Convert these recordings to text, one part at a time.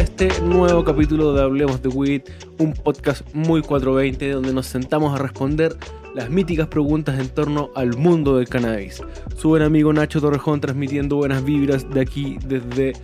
este nuevo capítulo de Hablemos de Weed, un podcast muy 420 donde nos sentamos a responder las míticas preguntas en torno al mundo del cannabis. Su buen amigo Nacho Torrejón transmitiendo buenas vibras de aquí desde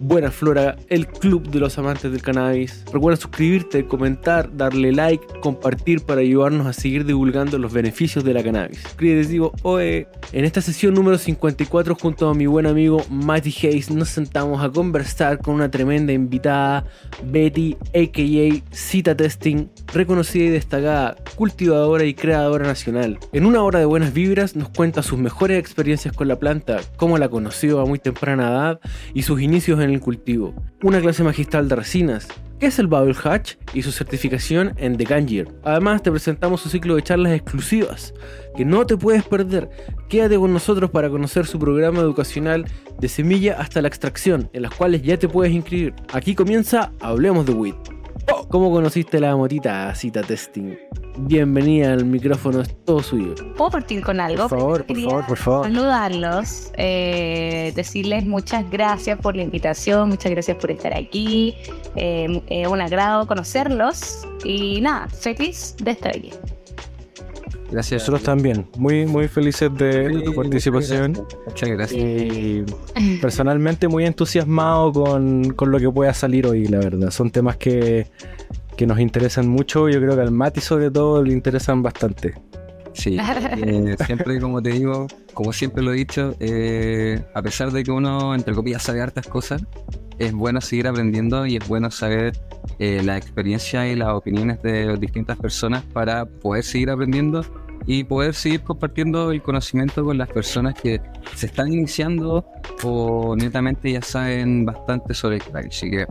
Buena Flora, el club de los amantes del cannabis. Recuerda suscribirte, comentar, darle like, compartir para ayudarnos a seguir divulgando los beneficios de la cannabis. digo, oe. En esta sesión número 54 junto a mi buen amigo Matty Hayes nos sentamos a conversar con una tremenda invitada, Betty, aka Cita Testing, reconocida y destacada cultivadora y creadora nacional. En una hora de buenas vibras nos cuenta sus mejores experiencias con la planta, cómo la conoció a muy temprana edad y sus inicios en el cultivo, una clase magistral de resinas, qué es el Bubble Hatch y su certificación en The Gangier. Además te presentamos un ciclo de charlas exclusivas que no te puedes perder. Quédate con nosotros para conocer su programa educacional de semilla hasta la extracción, en las cuales ya te puedes inscribir. Aquí comienza Hablemos de Weed. ¿Cómo conociste la motita cita testing? Bienvenida al micrófono, es todo suyo. ¿Puedo partir con algo? Por favor, por favor, por favor. Saludarlos, eh, decirles muchas gracias por la invitación, muchas gracias por estar aquí. Eh, es un agrado conocerlos y nada, feliz de estar aquí. Gracias. Nosotros también, muy, muy felices de, tu participación. Muchas gracias. Y personalmente muy entusiasmado con, con, lo que pueda salir hoy, la verdad. Son temas que, que nos interesan mucho. Yo creo que al Mati sobre todo le interesan bastante. Sí, eh, siempre como te digo, como siempre lo he dicho, eh, a pesar de que uno, entre comillas, sabe hartas cosas, es bueno seguir aprendiendo y es bueno saber eh, la experiencia y las opiniones de distintas personas para poder seguir aprendiendo y poder seguir compartiendo el conocimiento con las personas que se están iniciando o netamente ya saben bastante sobre el crack. Así que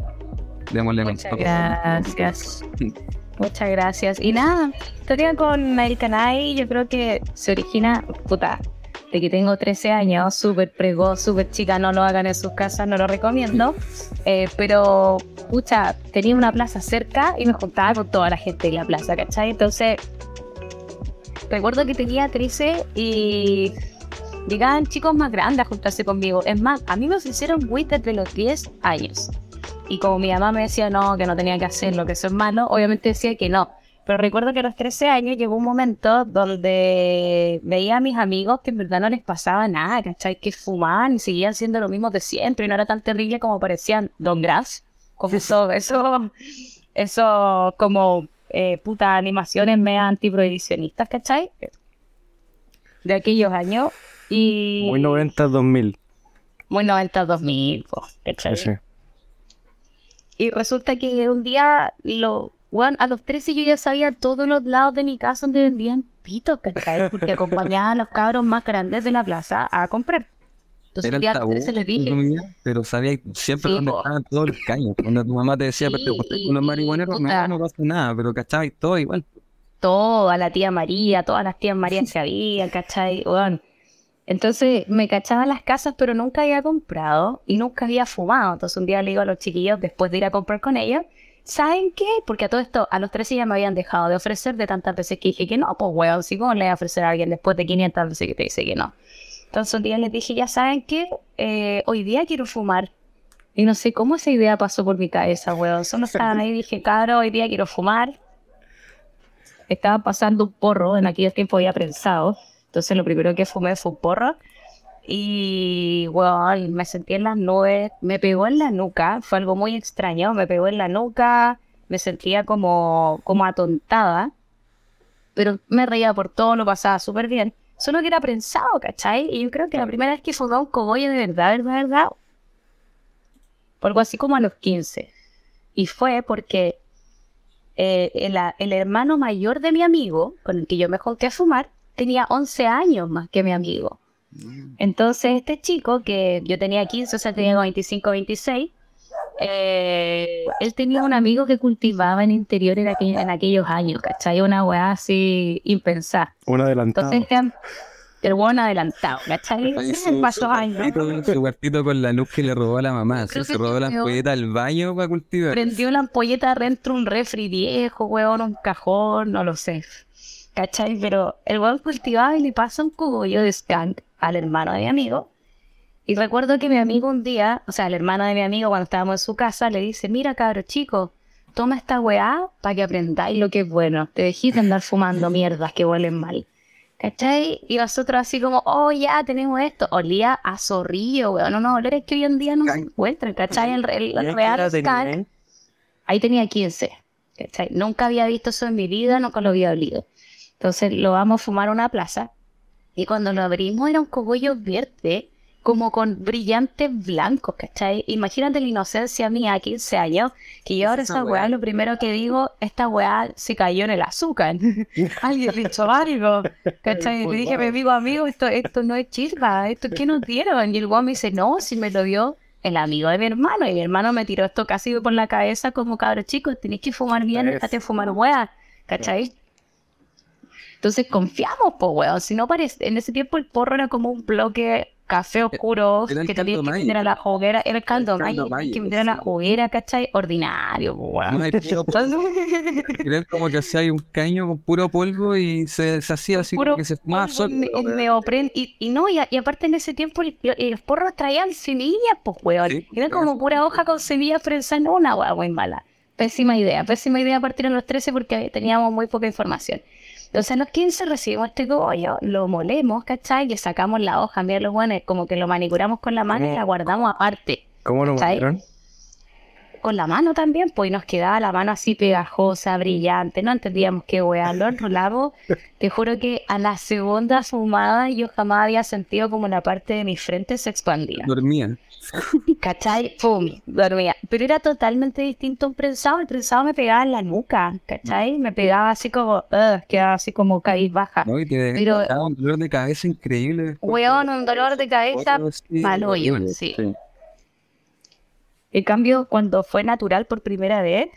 démosle Muchas gracias. Muchas gracias. Y nada, historia con el canal yo creo que se origina, puta, de que tengo 13 años, súper pregó, súper chica, no lo hagan en sus casas, no lo recomiendo. Eh, pero, pucha, tenía una plaza cerca y me juntaba con toda la gente en la plaza, ¿cachai? Entonces, recuerdo que tenía 13 y llegaban chicos más grandes a juntarse conmigo. Es más, a mí me hicieron weed desde los 10 años. Y como mi mamá me decía no, que no tenía que hacerlo, que eso es malo, obviamente decía que no. Pero recuerdo que a los 13 años llegó un momento donde veía a mis amigos que en verdad no les pasaba nada, ¿cachai? Que fumaban y seguían siendo lo mismo de siempre y no era tan terrible como parecían Don Grass. Como eso, eso, eso como eh, puta animaciones mega antiprohibicionistas, ¿cachai? De aquellos años. Y... Muy 90-2000. Muy 90-2000, ¿cachai? Y resulta que un día lo bueno, a los 13 yo ya sabía todos los lados de mi casa donde vendían pitos, ¿cachai? Porque acompañaba a los cabros más grandes de la plaza a comprar. Entonces, Era el tabú, le dije. Pero sabía siempre dónde estaban todos los caños. Cuando tu mamá te decía, pero te unos marihuaneros, no, no pasa nada, pero ¿cachai? Todo igual. Todo, a la tía María, todas las tías Marías se había, ¿cachai? Bueno, entonces me cachaba las casas, pero nunca había comprado y nunca había fumado. Entonces un día le digo a los chiquillos, después de ir a comprar con ellos, ¿saben qué? Porque a todo esto, a los 13 ya me habían dejado de ofrecer de tantas veces que dije que no, pues weón, si cómo le voy a ofrecer a alguien después de 500 veces que te dice que no. Entonces un día les dije, ya saben qué, eh, hoy día quiero fumar. Y no sé cómo esa idea pasó por mi cabeza, weón. Solo estaban ahí y dije, caro, hoy día quiero fumar. Estaba pasando un porro, en aquel tiempo había prensado. Entonces lo primero que fumé fue un porro. Y, bueno, me sentí en las nubes, me pegó en la nuca, fue algo muy extraño, me pegó en la nuca, me sentía como, como atontada, pero me reía por todo, lo pasaba súper bien. Solo que era prensado, ¿cachai? Y yo creo que la primera vez que fumé un cogollo de verdad, verdad, verdad, fue algo así como a los 15. Y fue porque eh, el, el, hermano mayor de mi amigo, con el que yo me junté a fumar, tenía 11 años más que mi amigo. Entonces este chico, que yo tenía 15, o sea, tenía 25, 26, eh, él tenía un amigo que cultivaba en interior en, en aquellos años, ¿cachai? Una weá así impensada. Un adelantado. Entonces, el buen adelantado, ¿cachai? pasó años. Su cuartito con la luz que le robó a la mamá. Se, robó la ampolleta al baño para cultivar. Prendió la ampolleta dentro de un refri viejo, weón, un cajón, no lo sé. ¿Cachai? Pero el weón cultivaba y le pasa un cogollo de skunk al hermano de mi amigo. Y recuerdo que mi amigo un día, o sea, el hermano de mi amigo cuando estábamos en su casa, le dice, mira cabro chico, toma esta weá para que aprendáis lo que es bueno. Te dejéis de andar fumando mierdas que huelen mal. ¿Cachai? Y nosotros así como, oh, ya tenemos esto. Olía a zorrillo, weón. No, no, olores que hoy en día no se encuentran, ¿cachai? El, el, el real scan. Ahí tenía 15. ¿cachai? Nunca había visto eso en mi vida, nunca lo había olido. Entonces lo vamos a fumar a una plaza. Y cuando lo abrimos era un cogollo verde como con brillantes blancos, ¿cachai? Imagínate la inocencia mía a 15 años, que yo ahora esa weá, lo primero que digo, esta weá se cayó en el azúcar. Alguien le echó algo, ¿cachai? Y le dije a mi amigo, amigo, esto, esto no es chispa, esto ¿qué nos dieron? Y el weá me dice, no, si me lo dio el amigo de mi hermano, y mi hermano me tiró esto casi por la cabeza como, cabros chicos, tenéis que fumar bien, déjate de fumar weá, ¿cachai? Entonces confiamos, pues, weón. Si no parece, en ese tiempo el porro era como un bloque café oscuro que tenía que meter a la hoguera, era el caldo mayo, que meter a la hoguera, ¿cachai? Ordinario, weón. Creer como que hacía un caño con puro polvo y se, se hacía así como que se fumaba solo. Me, y, y no, y, y, aparte en ese tiempo los porros traían semillas, pues weón. era como pura hoja con semillas prensadas, no una weón muy mala. Pésima idea, pésima idea partir en los 13 porque teníamos muy poca información. Entonces a los 15 recibimos este cogollo, lo molemos, ¿cachai? Le sacamos la hoja, mira los buenos, como que lo manicuramos con la mano y la guardamos aparte. ¿Cómo lo molieron? Con la mano también, pues nos quedaba la mano así pegajosa, brillante, no entendíamos qué weá, lo enrolamos. Te juro que a la segunda fumada yo jamás había sentido como la parte de mi frente se expandía. Dormía. ¿Cachai? Pum, dormía. Pero era totalmente distinto a un prensado. El prensado me pegaba en la nuca, ¿cachai? Me pegaba así como, uh, quedaba así como caíz baja. No, y te Pero, un dolor de cabeza increíble. Weón, un dolor de cabeza malo, sí. sí. En cambio, cuando fue natural por primera vez,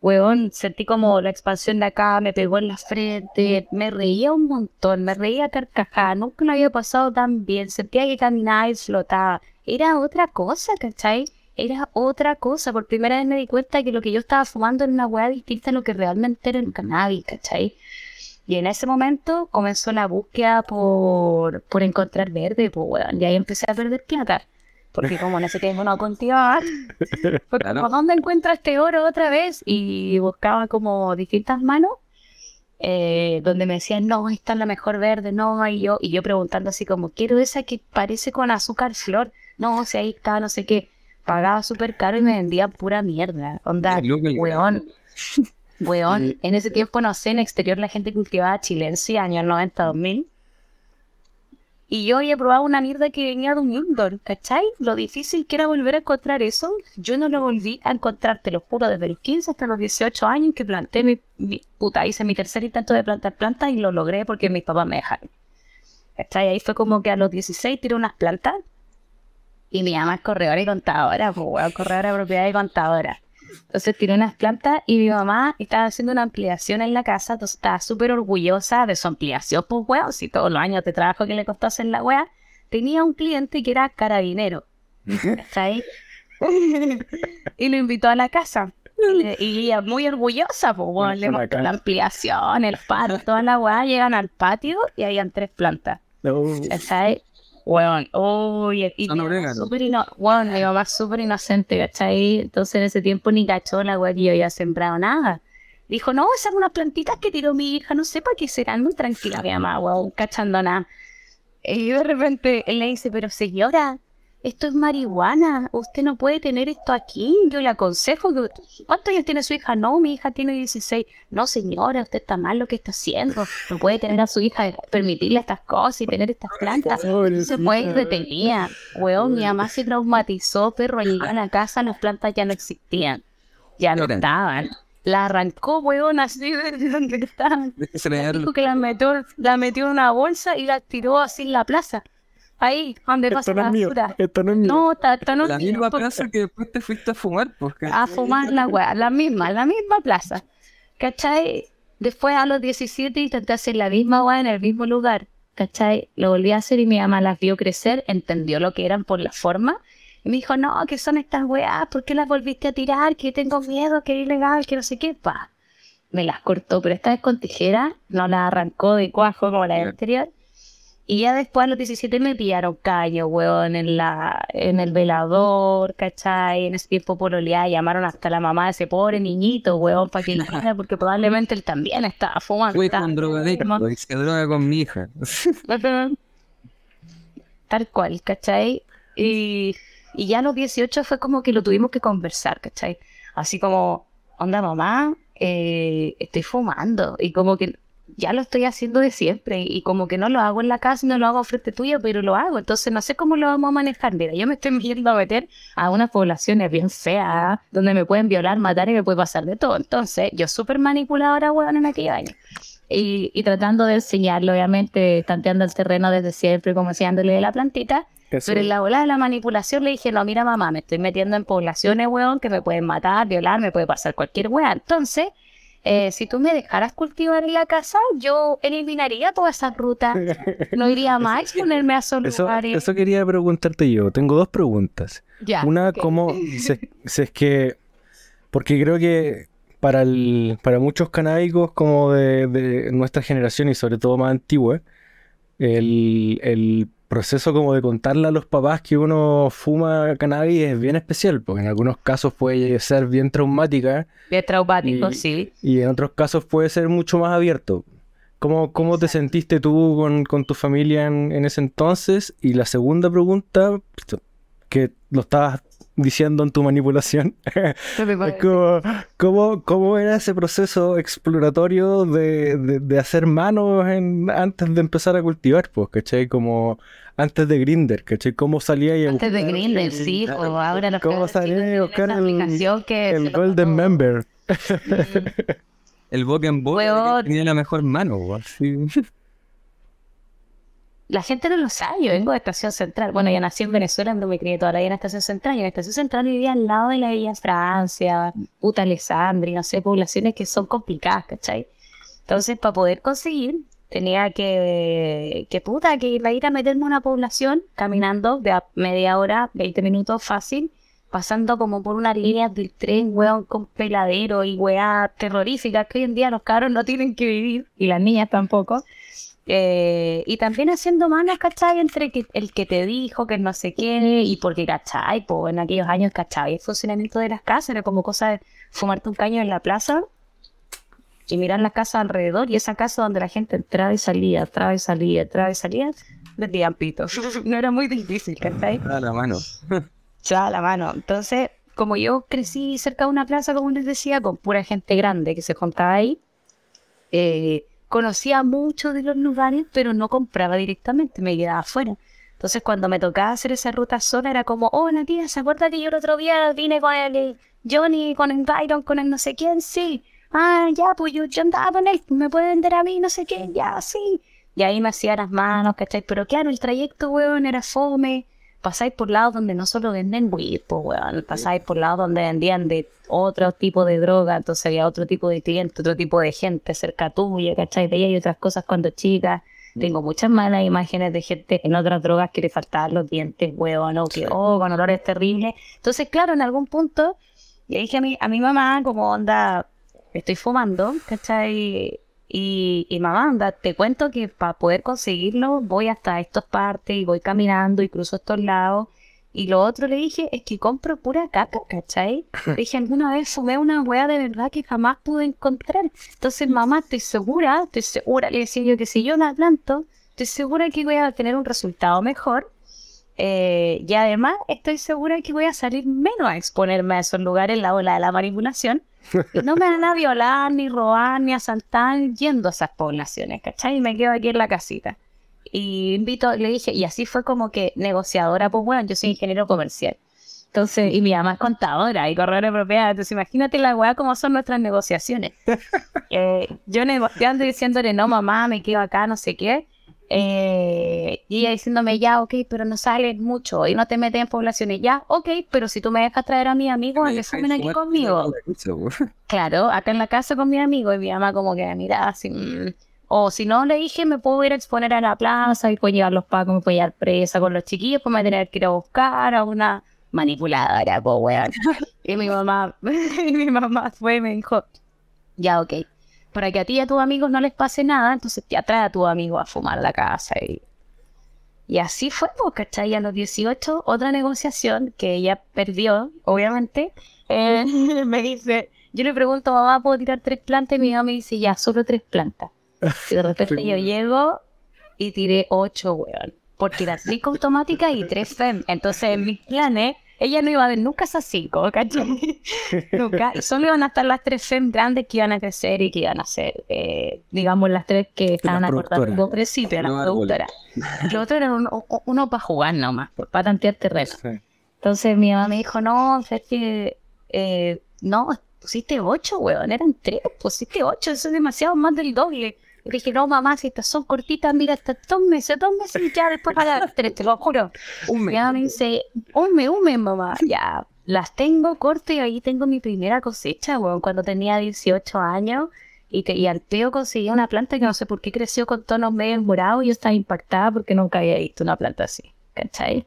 weón, sentí como la expansión de acá, me pegó en la frente, me reía un montón, me reía carcajada, nunca lo había pasado tan bien, sentía que caminaba y flotaba era otra cosa, ¿cachai? Era otra cosa. Por primera vez me di cuenta que lo que yo estaba fumando era una hueá distinta a lo que realmente era el cannabis, ¿cachai? Y en ese momento comenzó la búsqueda por, por encontrar verde, pues. Y ahí empecé a perder plata. Porque como en ese tiempo no continuaba, ¿por dónde encuentro este oro otra vez? Y buscaba como distintas manos, eh, donde me decían, no, esta es la mejor verde, no, y yo, y yo preguntando así como, quiero esa que parece con azúcar flor no, si ahí está, no sé qué. Pagaba súper caro y me vendía pura mierda. Onda, weón. weón. En ese tiempo, no sé, en exterior la gente cultivaba chilense, años 90, 2000. Y yo había probado una mierda que venía de un indoor, ¿cachai? Lo difícil que era volver a encontrar eso, yo no lo volví a encontrar, te lo juro, desde los 15 hasta los 18 años que planté mi, puta, hice mi tercer intento de plantar plantas y lo logré porque mis papás me dejaron. ¿Cachai? Ahí fue como que a los 16 tiré unas plantas y mi mamá es corredora y contadora, pues weón, corredora de propiedad y contadora. Entonces tiré unas plantas y mi mamá estaba haciendo una ampliación en la casa, entonces estaba súper orgullosa de su ampliación, pues weón, si todos los años de trabajo que le costó hacer la weá, tenía un cliente que era carabinero. ¿Está ahí? y lo invitó a la casa. Y, ella muy orgullosa, pues le mostró la ampliación, el patio, toda la weá, llegan al patio y habían tres plantas. ¿Está ahí? Weón, uy, y súper ino mi mamá súper inocente, ¿cachai? Entonces en ese tiempo ni cachó la weá que yo había sembrado nada. Dijo, no, esas son unas plantitas que tiró mi hija, no sé para qué serán, muy tranquila mi mamá, weón, cachando nada. Y de repente él le dice, pero señora, esto es marihuana, usted no puede tener esto aquí, yo le aconsejo que... ¿Cuántos años tiene su hija? No, mi hija tiene 16. No, señora, usted está mal lo que está haciendo, no puede tener a su hija, permitirle estas cosas y tener estas plantas. se puede ir detenida. Weón, mi mamá se traumatizó, perro, llegó a la casa, las plantas ya no existían, ya no estaban. La arrancó, weón, así de donde estaban. Dijo que la metió, la metió en una bolsa y la tiró así en la plaza. Ahí, donde pasa la basura. Esto no es mío. No, está no La misma plaza que después te fuiste a fumar, porque... A fumar la weá, la misma, la misma plaza. ¿Cachai? Después a los 17 intenté hacer la misma weá en el mismo lugar. ¿Cachai? Lo volví a hacer y mi mamá las vio crecer, entendió lo que eran por la forma. Y me dijo, no, ¿qué son estas weas? ¿Por qué las volviste a tirar? Que tengo miedo, que es ilegal, que no sé qué. Pa. Me las cortó, pero esta vez con tijera, no las arrancó de cuajo como la anterior Y ya después a los 17 me pillaron caño, weón, en la, en el velador, ¿cachai? En ese tiempo pololeada, llamaron hasta la mamá de ese pobre niñito, weón, para que lo porque probablemente él también estaba fumando. Fui estaba con drogadicto, hice droga con mi hija. Tal cual, ¿cachai? Y, y ya a los 18 fue como que lo tuvimos que conversar, ¿cachai? Así como, onda mamá, eh, estoy fumando. Y como que ya lo estoy haciendo de siempre y como que no lo hago en la casa, no lo hago frente tuyo, pero lo hago. Entonces no sé cómo lo vamos a manejar. Mira, yo me estoy viendo a meter a unas poblaciones bien feas, donde me pueden violar, matar y me puede pasar de todo. Entonces, yo súper manipuladora, weón, en aquel año. Y, y tratando de enseñarlo, obviamente, tanteando el terreno desde siempre, como enseñándole de la plantita. Eso. Pero en la bola de la manipulación le dije, no, mira mamá, me estoy metiendo en poblaciones, weón, que me pueden matar, violar, me puede pasar cualquier weón. Entonces, eh, si tú me dejaras cultivar en la casa, yo eliminaría todas esas rutas. No iría más a ponerme a esos Eso, eso quería preguntarte yo. Tengo dos preguntas. Ya, Una, ok. como si, si es que, porque creo que para, el, para muchos canábicos como de, de nuestra generación y sobre todo más antigua, el, el proceso como de contarle a los papás que uno fuma cannabis es bien especial, porque en algunos casos puede ser bien traumática Bien traumático, y- sí. y en otros casos puede ser mucho más abierto. ¿Cómo, cómo te sentiste tú con, con tu familia en, en ese entonces? Y la segunda pregunta, que lo estabas diciendo en tu manipulación, ¿cómo, cómo era ese proceso exploratorio de, de- de hacer manos en- antes de empezar a cultivar? Pues, ¿cachai? Como antes de Grinder, ¿cachai? ¿Cómo salía y a Antes de Grindr, sí, pues ahora los ¿Cómo salía tienen buscar el- que el Golden. Member? El boca en boca Weón. tenía la mejor mano, weón. La gente no lo sabe, yo vengo de Estación Central. Bueno, yo nací en Venezuela, donde me crié toda la vida en Estación Central. Y en Estación Central vivía al lado de la Villa Francia, Puta Alessandri, no sé, poblaciones que son complicadas, ¿cachai? Entonces, para poder conseguir, tenía que, que puta, que ir a ir a meterme a una población caminando de a media hora, 20 minutos fácil, pasando como por unas líneas del tren, weón, con peladero y weá terroríficas que hoy en día los cabros no tienen que vivir, y las niñas tampoco. Eh, y también haciendo manos, ¿cachai? Entre que, el que te dijo que no sé qué, y porque, ¿cachai? Pues en aquellos años, ¿cachai? El funcionamiento de las casas era como cosa de fumarte un caño en la plaza y mirar las casas alrededor, y esa casa donde la gente entraba y salía, entraba y salía, entraba y salía, vendían pito. No era muy difícil, ¿cachai? A la mano. Ya la mano. Entonces, como yo crecí cerca de una plaza, como les decía, con pura gente grande que se juntaba ahí, eh, conocía mucho de los lugares, pero no compraba directamente, me quedaba afuera. Entonces, cuando me tocaba hacer esa ruta sola, era como, oh, la tía, ¿se acuerda que yo el otro día vine con el Johnny, con el Byron, con el no sé quién? Sí. Ah, ya, pues yo, andaba con él, me puede vender a mí, no sé qué, ya, sí. Y ahí me hacía las manos, ¿cachai? Pero claro, el trayecto, weón, era fome. Pasáis por lados donde no solo venden weed, pues, weón. Pasáis por lados donde vendían de otro tipo de droga, entonces había otro tipo de cliente, otro tipo de gente cerca tuya, ¿cachai? Veía y otras cosas cuando chica. Tengo muchas malas imágenes de gente en otras drogas que le faltaban los dientes, weón, o que, oh, con olores terribles. Entonces, claro, en algún punto, le dije a mi, a mi mamá, como onda, estoy fumando, ¿cachai? Y, y mamá, anda, te cuento que para poder conseguirlo voy hasta estas partes y voy caminando y cruzo estos lados. Y lo otro le dije es que compro pura caca, ¿cachai? Le dije, alguna vez fumé una weá de verdad que jamás pude encontrar. Entonces, mamá, estoy segura, estoy segura, le decía yo que si yo la planto, estoy segura que voy a tener un resultado mejor. Eh, y además estoy segura que voy a salir menos a exponerme a esos lugares, la ola de la manipulación. No me van a violar, ni robar, ni asaltar yendo a esas poblaciones, ¿cachai? Y me quedo aquí en la casita. Y invito, le dije, y así fue como que negociadora, pues bueno, yo soy ingeniero comercial. Entonces, y mi mamá es contadora y corredora de propiedad. Entonces, imagínate la weá cómo son nuestras negociaciones. Eh, yo negociando y diciéndole, no, mamá, me quedo acá, no sé qué. Eh, y ella diciéndome, ya, ok, pero no sales mucho y no te metes en poblaciones. Ya, ok, pero si tú me dejas traer a mis amigos que fumen aquí conmigo. Claro, acá en la casa con mi amigo y mi mamá como que mira así. mm. O si no, le dije, me puedo ir a exponer a la plaza y puedo llevar los pacos, me puedo llevar presa con los chiquillos, pues me voy a tener que ir a buscar a una manipuladora, po, weón. Y mi mamá, y mi mamá fue y me dijo, ya, ok, para que a ti y a tus amigos no les pase nada, entonces te atrae a tu amigo a fumar la casa y, Y así fue, pues, ¿cachai? A los 18, otra negociación que ella perdió, obviamente. eh, me dice, yo le pregunto, mamá, ¿puedo tirar tres plantas? Y mi mamá me dice, ya, solo tres plantas. Y de repente yo llego y tiré ocho, weón. Por tirar cinco automáticas y tres FEM. Entonces, en mis planes, ella no iba a ver nunca esas cinco, ¿cachai? nunca. Solo iban a estar las tres FEM grandes que iban a crecer y que iban a ser, eh, digamos, las tres que estaban acordando productora. al principio, las productoras. Lo otro era uno, uno para jugar nomás, para tantear terreno. Sí. Entonces mi mamá me dijo, no, es que eh, no, pusiste ocho, weón, eran tres, pusiste ocho, eso es demasiado más del doble. Dije, no, mamá, si estas son cortitas, mira, estas dos meses, dos meses y ya después para tres, te lo juro. Un mes. mamá me dice, un mes, un mes, mamá, ya, las tengo corto y ahí tengo mi primera cosecha, weón, cuando tenía 18 años. Y, te- y al peo conseguí una planta que no sé por qué creció con tonos medio morados y yo estaba impactada porque nunca había visto una planta así, ¿cachai?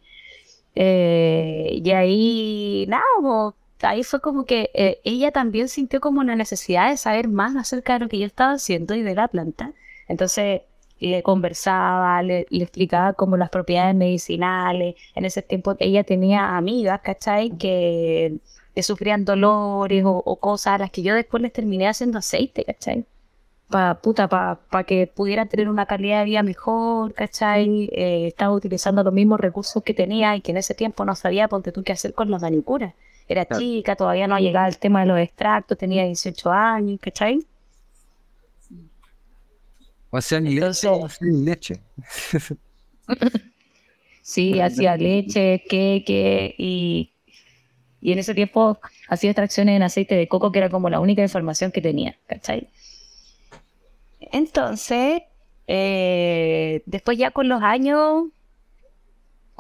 Eh, y ahí, nada, po, ahí fue como que eh, ella también sintió como la necesidad de saber más acerca de lo que yo estaba haciendo y de la planta. Entonces le conversaba, le, explicaba como las propiedades medicinales. En ese tiempo ella tenía amigas, ¿cachai? Que, sufrían dolores o, cosas a las que yo después les terminé haciendo aceite, ¿cachai? Pa, puta, para que pudieran tener una calidad de vida mejor, ¿cachai? Eh, estaba utilizando los mismos recursos que tenía y que en ese tiempo no sabía, ponte tú, qué hacer con los danicuras. Era Claro. chica, todavía no llegaba el tema de los extractos, tenía 18 años, ¿cachai? O sea, ni leche. Entonces- ni leche. Sí, hacía leche, queque y, y en ese tiempo hacía extracciones en aceite de coco, que era como la única información que tenía, ¿cachai? Entonces, eh, después ya con los años,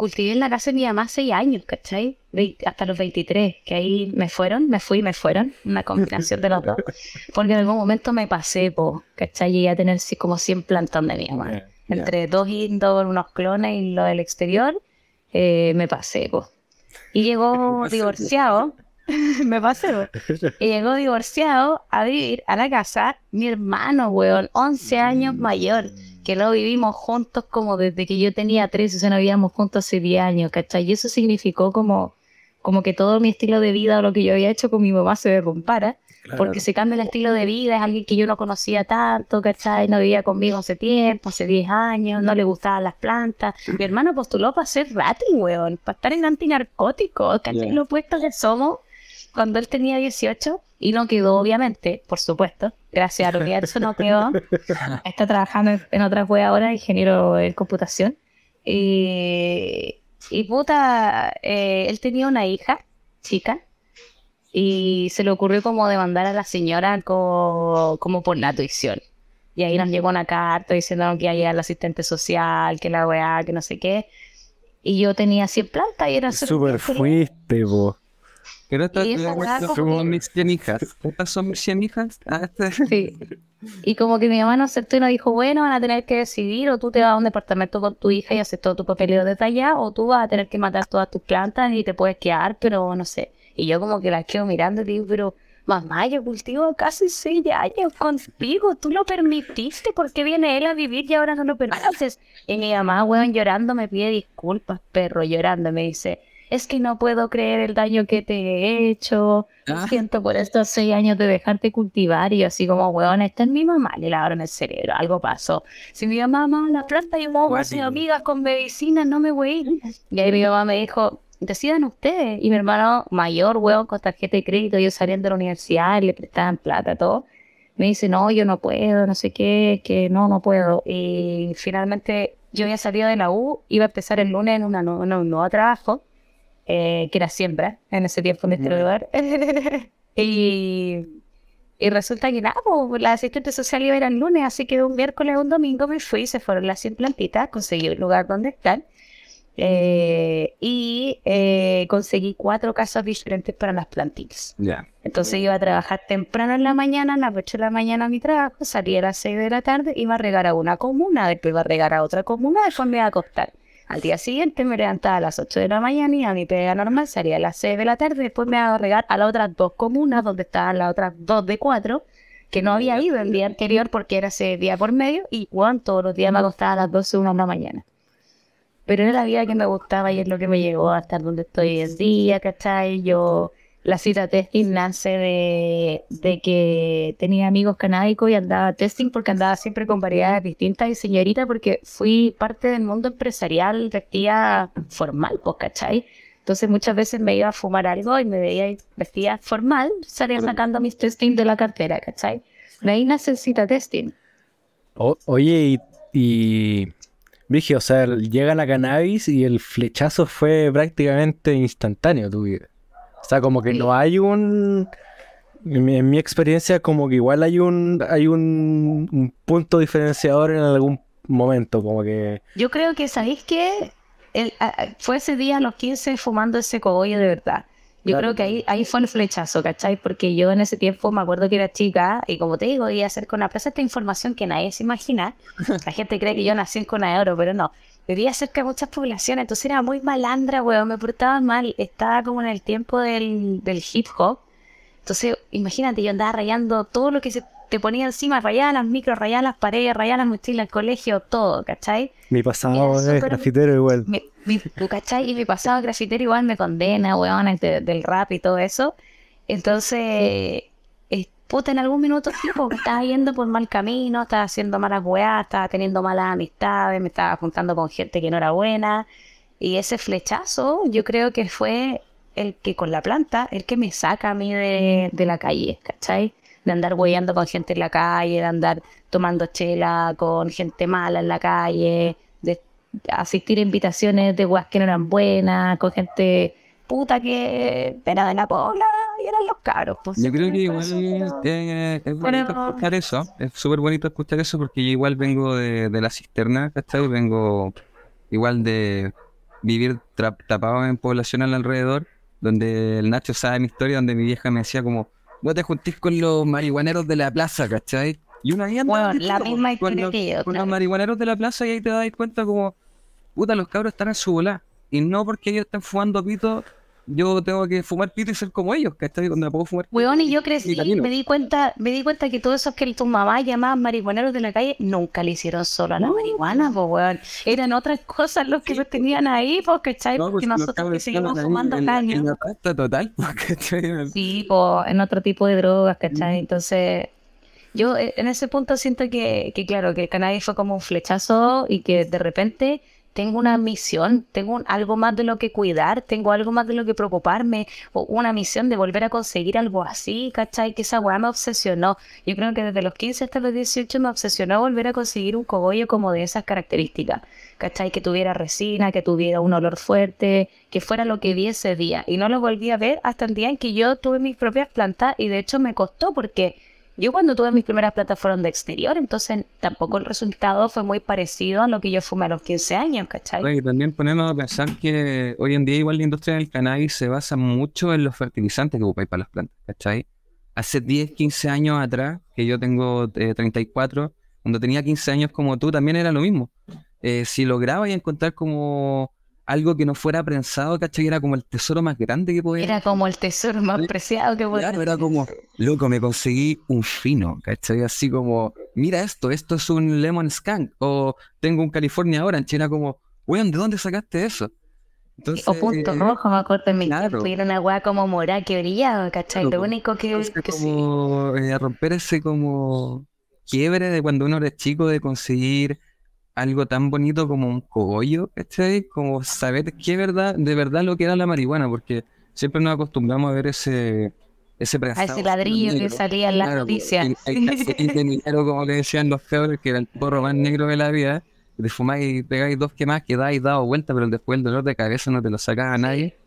cultivé en la casa de mi mamá seis años, ¿cachai? Hasta los 23, que ahí me fueron, me fui y me fueron, una combinación de los dos, porque en algún momento me pasé, po, ¿cachai? Llegué a tener como 100 plantas de mi mamá entre dos indoor, unos clones y lo del exterior, eh, me pasé, po. Y llegó divorciado, me pasé, po. Y llegó divorciado a vivir a la casa mi hermano, weón, 11 años mayor, que lo vivimos juntos como desde que yo tenía 13, o sea, nos vivíamos juntos hace 10 años, ¿cachai? Y eso significó como, como que todo mi estilo de vida o lo que yo había hecho con mi mamá se me compara. Porque se cambia el estilo de vida, es alguien que yo no conocía tanto, ¿cachai? No vivía conmigo hace tiempo, hace 10 años, no le gustaban las plantas. Mi hermano postuló para ser rating, weón, para estar en antinarcóticos, ¿cachai? Lo opuesto que somos cuando él tenía 18 y no quedó, obviamente, por supuesto, gracias al universo no quedó. Está trabajando en- otra web ahora, ingeniero en computación. Y, y puta, eh, él tenía una hija, chica, y se le ocurrió como demandar a la señora co- como por la tuición. Y ahí nos llegó una carta diciendo que había el asistente social, que la weá, que no sé qué. Y yo tenía 100 plantas y era Súper fuiste, po. Pero estas como son mis 100 hijas. ¿Estas son mis 100 hijas? Ah, este- Sí. Y como que mi mamá no aceptó y nos dijo, bueno, van a tener que decidir, o tú te vas a un departamento con tu hija y haces todo tu papeleo detallado, o tú vas a tener que matar todas tus plantas y te puedes quedar, pero no sé. Y yo como que la quedo mirando y digo, pero mamá, yo cultivo casi seis años contigo, tú lo permitiste, ¿por qué viene él a vivir y ahora no lo permites? Y mi mamá, weón, llorando me pide disculpas, perro, llorando, me dice, es que no puedo creer el daño que te he hecho, Ah. siento por estos seis años de dejarte cultivar y yo así como, weón, esta es mi mamá, le lavaron el cerebro, algo pasó. Si mi mamá amaba la planta y vamos a hacer Cuático. amigas con medicina, no me voy a ir. Y ahí mi mamá me dijo, decidan ustedes. Y mi hermano mayor, weón, con tarjeta de crédito, yo saliendo de la universidad, le prestaban plata, todo. Me dice, no, yo no puedo, no sé qué, que no, no puedo. Y finalmente yo había salido de la U, iba a empezar el lunes en, una, nu- en un nuevo trabajo eh, que era siembra en ese tiempo en este lugar. y, y resulta que nada, pues, la asistente social iba a ir el lunes, así que un miércoles o un domingo me fui, se fueron las 100 plantitas, conseguí un lugar donde estar. eh, y eh, conseguí cuatro casas diferentes para las plantitas. Ya. Entonces iba a trabajar temprano en la mañana, a las 8 de la mañana a mi trabajo, salía a las 6 de la tarde, iba a regar a una comuna, después iba a regar a otra comuna, después me iba a acostar. Al día siguiente me levantaba a las 8 de la mañana y a mi pega normal salía a las 6 de la tarde, después me iba a regar a las otras dos comunas, donde estaban las otras dos de cuatro, que no había ido el día anterior porque era ese día por medio, y Juan todos los días me acostaba a las 12 de una de la mañana. pero era la vida que me gustaba y es lo que me llevó a estar donde estoy hoy en día, ¿cachai? Yo, la cita testing nace de, de que tenía amigos canábicos y andaba testing porque andaba siempre con variedades distintas y señorita porque fui parte del mundo empresarial vestida formal, pues, ¿cachai? Entonces muchas veces me iba a fumar algo y me veía vestida formal, salía sacando mis testing de la cartera, ¿cachai? De ahí nace el cita testing. O- oye, y, y Vigio, o sea, llega la cannabis y el flechazo fue prácticamente instantáneo tu vida. O sea, como que no hay un. En mi, en mi experiencia, como que igual hay un hay un, un punto diferenciador en algún momento, como que. Yo creo que, ¿sabéis qué? El- fue ese día a los 15 fumando ese cogollo de verdad. Yo Claro. creo que ahí, ahí fue el flechazo, ¿cachai? Porque yo en ese tiempo me acuerdo que era chica y como te digo, iba a hacer con plaza esta información que nadie se imagina. La gente cree que yo nací de Oro, pero no. Vivía cerca de muchas poblaciones, entonces era muy malandra, weón, me portaba mal. Estaba como en el tiempo del, del hip hop. Entonces, imagínate, yo andaba rayando todo lo que se te ponía encima, rayaba las micros, rayaba las paredes, rayaba las mochilas, el colegio, todo, ¿cachai? Mi pasado es grafitero igual. Mi, mi- ¿tú cachai? Y mi pasado grafitero igual me condena, weón, de- del rap y todo eso. Entonces, puta, en algún minuto tipo, me estaba yendo por mal camino, estaba haciendo malas weas, estaba teniendo malas amistades, me estaba juntando con gente que no era buena. Y ese flechazo, yo creo que fue el que con la planta, el que me saca a mí de, de la calle, ¿cachai? De andar hueando con gente en la calle, de andar tomando chela con gente mala en la calle, de asistir a invitaciones de weas que no eran buenas, con gente puta que era de la pobla y eran los caros. Pues, Yo creo que igual eh, es bonito Pero- escuchar eso, es súper bonito escuchar eso porque yo igual vengo de, de la cisterna, ¿cachai? Vengo igual de vivir tapado en población alrededor, donde el Nacho sabe mi historia, donde mi vieja me decía como, no te juntís con los marihuaneros de la plaza, ¿cachai? Y una andaba Bueno, la misma con los, que yo, con los marihuaneros de la plaza y ahí te das cuenta como, puta, los cabros están en su bola. Y no porque ellos estén fumando pito, yo tengo que fumar pito y ser como ellos, ¿cachai? Cuando puedo fumar Weón, y yo crecí, me di cuenta, me di cuenta que todos esos que tus mamás llamaban marihuaneros de la calle nunca le hicieron solo a la marihuana, pues weón. Eran otras cosas los que los tenían ahí, pues, ¿cachai? No, Porque pues, los nosotros que seguimos fumando en caña. en la pasta total, ¿cachai? Sí, pues, en otro tipo de drogas, ¿cachai? Entonces, yo eh, en ese punto siento que, que, claro, que el cannabis fue como un flechazo y que de repente tengo una misión, tengo algo más de lo que cuidar, tengo algo más de lo que preocuparme, o una misión de volver a conseguir algo así, ¿cachai? Que esa weá me obsesionó. Yo creo que desde los 15 hasta los 18 me obsesionó volver a conseguir un cogollo como de esas características, ¿cachai? Que tuviera resina, que tuviera un olor fuerte, que fuera lo que vi ese día. Y no lo volví a ver hasta el día en que yo tuve mis propias plantas y de hecho me costó porque yo cuando tuve mis primeras plantas fueron de exterior, entonces tampoco el resultado fue muy parecido a lo que yo fumé a los 15 años, ¿cachai? Y también ponemos a pensar que hoy en día igual la industria del cannabis se basa mucho en los fertilizantes que ocupáis para las plantas, ¿cachai? Hace 10, 15 años atrás, que yo tengo eh, 34, cuando tenía 15 años como tú, también era lo mismo. Eh, si lograba encontrar como algo que no fuera prensado, ¿cachai? Era como el tesoro más grande que podía Era como el tesoro más Sí, preciado que podía Claro, era como, loco, me conseguí un fino, ¿cachai? Así como, mira esto, esto es un Lemon Skunk, o tengo un California Orange, era como, weón, ¿de dónde sacaste eso? Entonces, O punto eh, rojo, me acuerdo en mi claro. tiempo, y era una weá como morada que brillaba, ¿cachai? Claro, Lo único que, entonces que sí. como eh, romper ese como quiebre de cuando uno era chico de conseguir algo tan bonito como un cogollo, ¿cachai? Como saber qué verdad, de verdad lo que era la marihuana, porque siempre nos acostumbramos a ver ese, ese A ese ladrillo que negro. salía en las Claro, noticias. calcetín de minero, como le decían los feos, que era el porro más negro de la vida. Te fumáis y pegáis dos quemadas que dais dado vuelta, pero después el dolor de cabeza no te lo saca a nadie.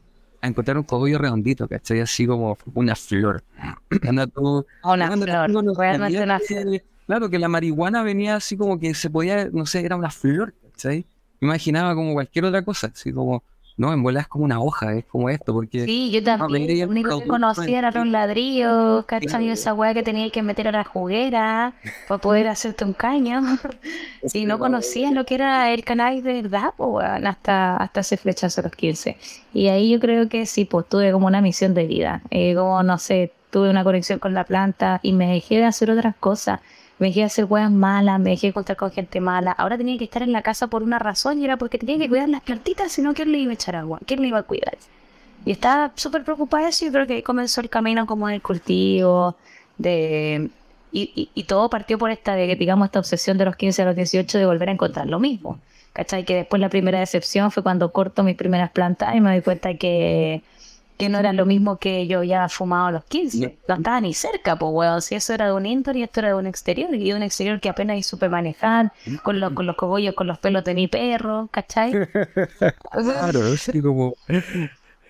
A encontrar un cogollo redondito, ¿cachai? Así como una flor. Anda tú. Una flor, realmente una que- Claro, que la marihuana venía así como que se podía, no sé, era una flor, ¿cachai? Me imaginaba como cualquier otra cosa, así como, no, en bola es como una hoja, es como esto, porque Sí, yo también. Lo único que conocía eran los ladrillos, ¿cachai? Esa weá que tenías que meter a la juguera para poder hacerte un caño. Y no conocía lo que era el cannabis de verdad, pues, weón, hasta, hasta ese flechazo a los 15. Y ahí yo creo que sí, pues tuve como una misión de vida. Eh, como, no sé, tuve una conexión con la planta y me dejé de hacer otras cosas. Me dejé hacer weas malas, me dejé encontrar con gente mala. Ahora tenía que estar en la casa por una razón y era porque tenía que cuidar las plantitas, sino ¿quién le iba a echar agua? ¿Quién le iba a cuidar? Y estaba súper preocupada eso y creo que ahí comenzó el camino como del cultivo, de... Y, y, y todo partió por esta, de, digamos, esta obsesión de los 15 a los 18 de volver a encontrar lo mismo. ¿Cachai? Que después la primera decepción fue cuando corto mis primeras plantas y me doy cuenta que, que no era lo mismo que yo ya fumado a los 15. No estaba ni cerca, pues, weón. Si eso era de un indoor y esto era de un exterior. Y de un exterior que apenas supe manejar, con los, con los cogollos, con los pelos de mi perro, ¿cachai? Claro, así como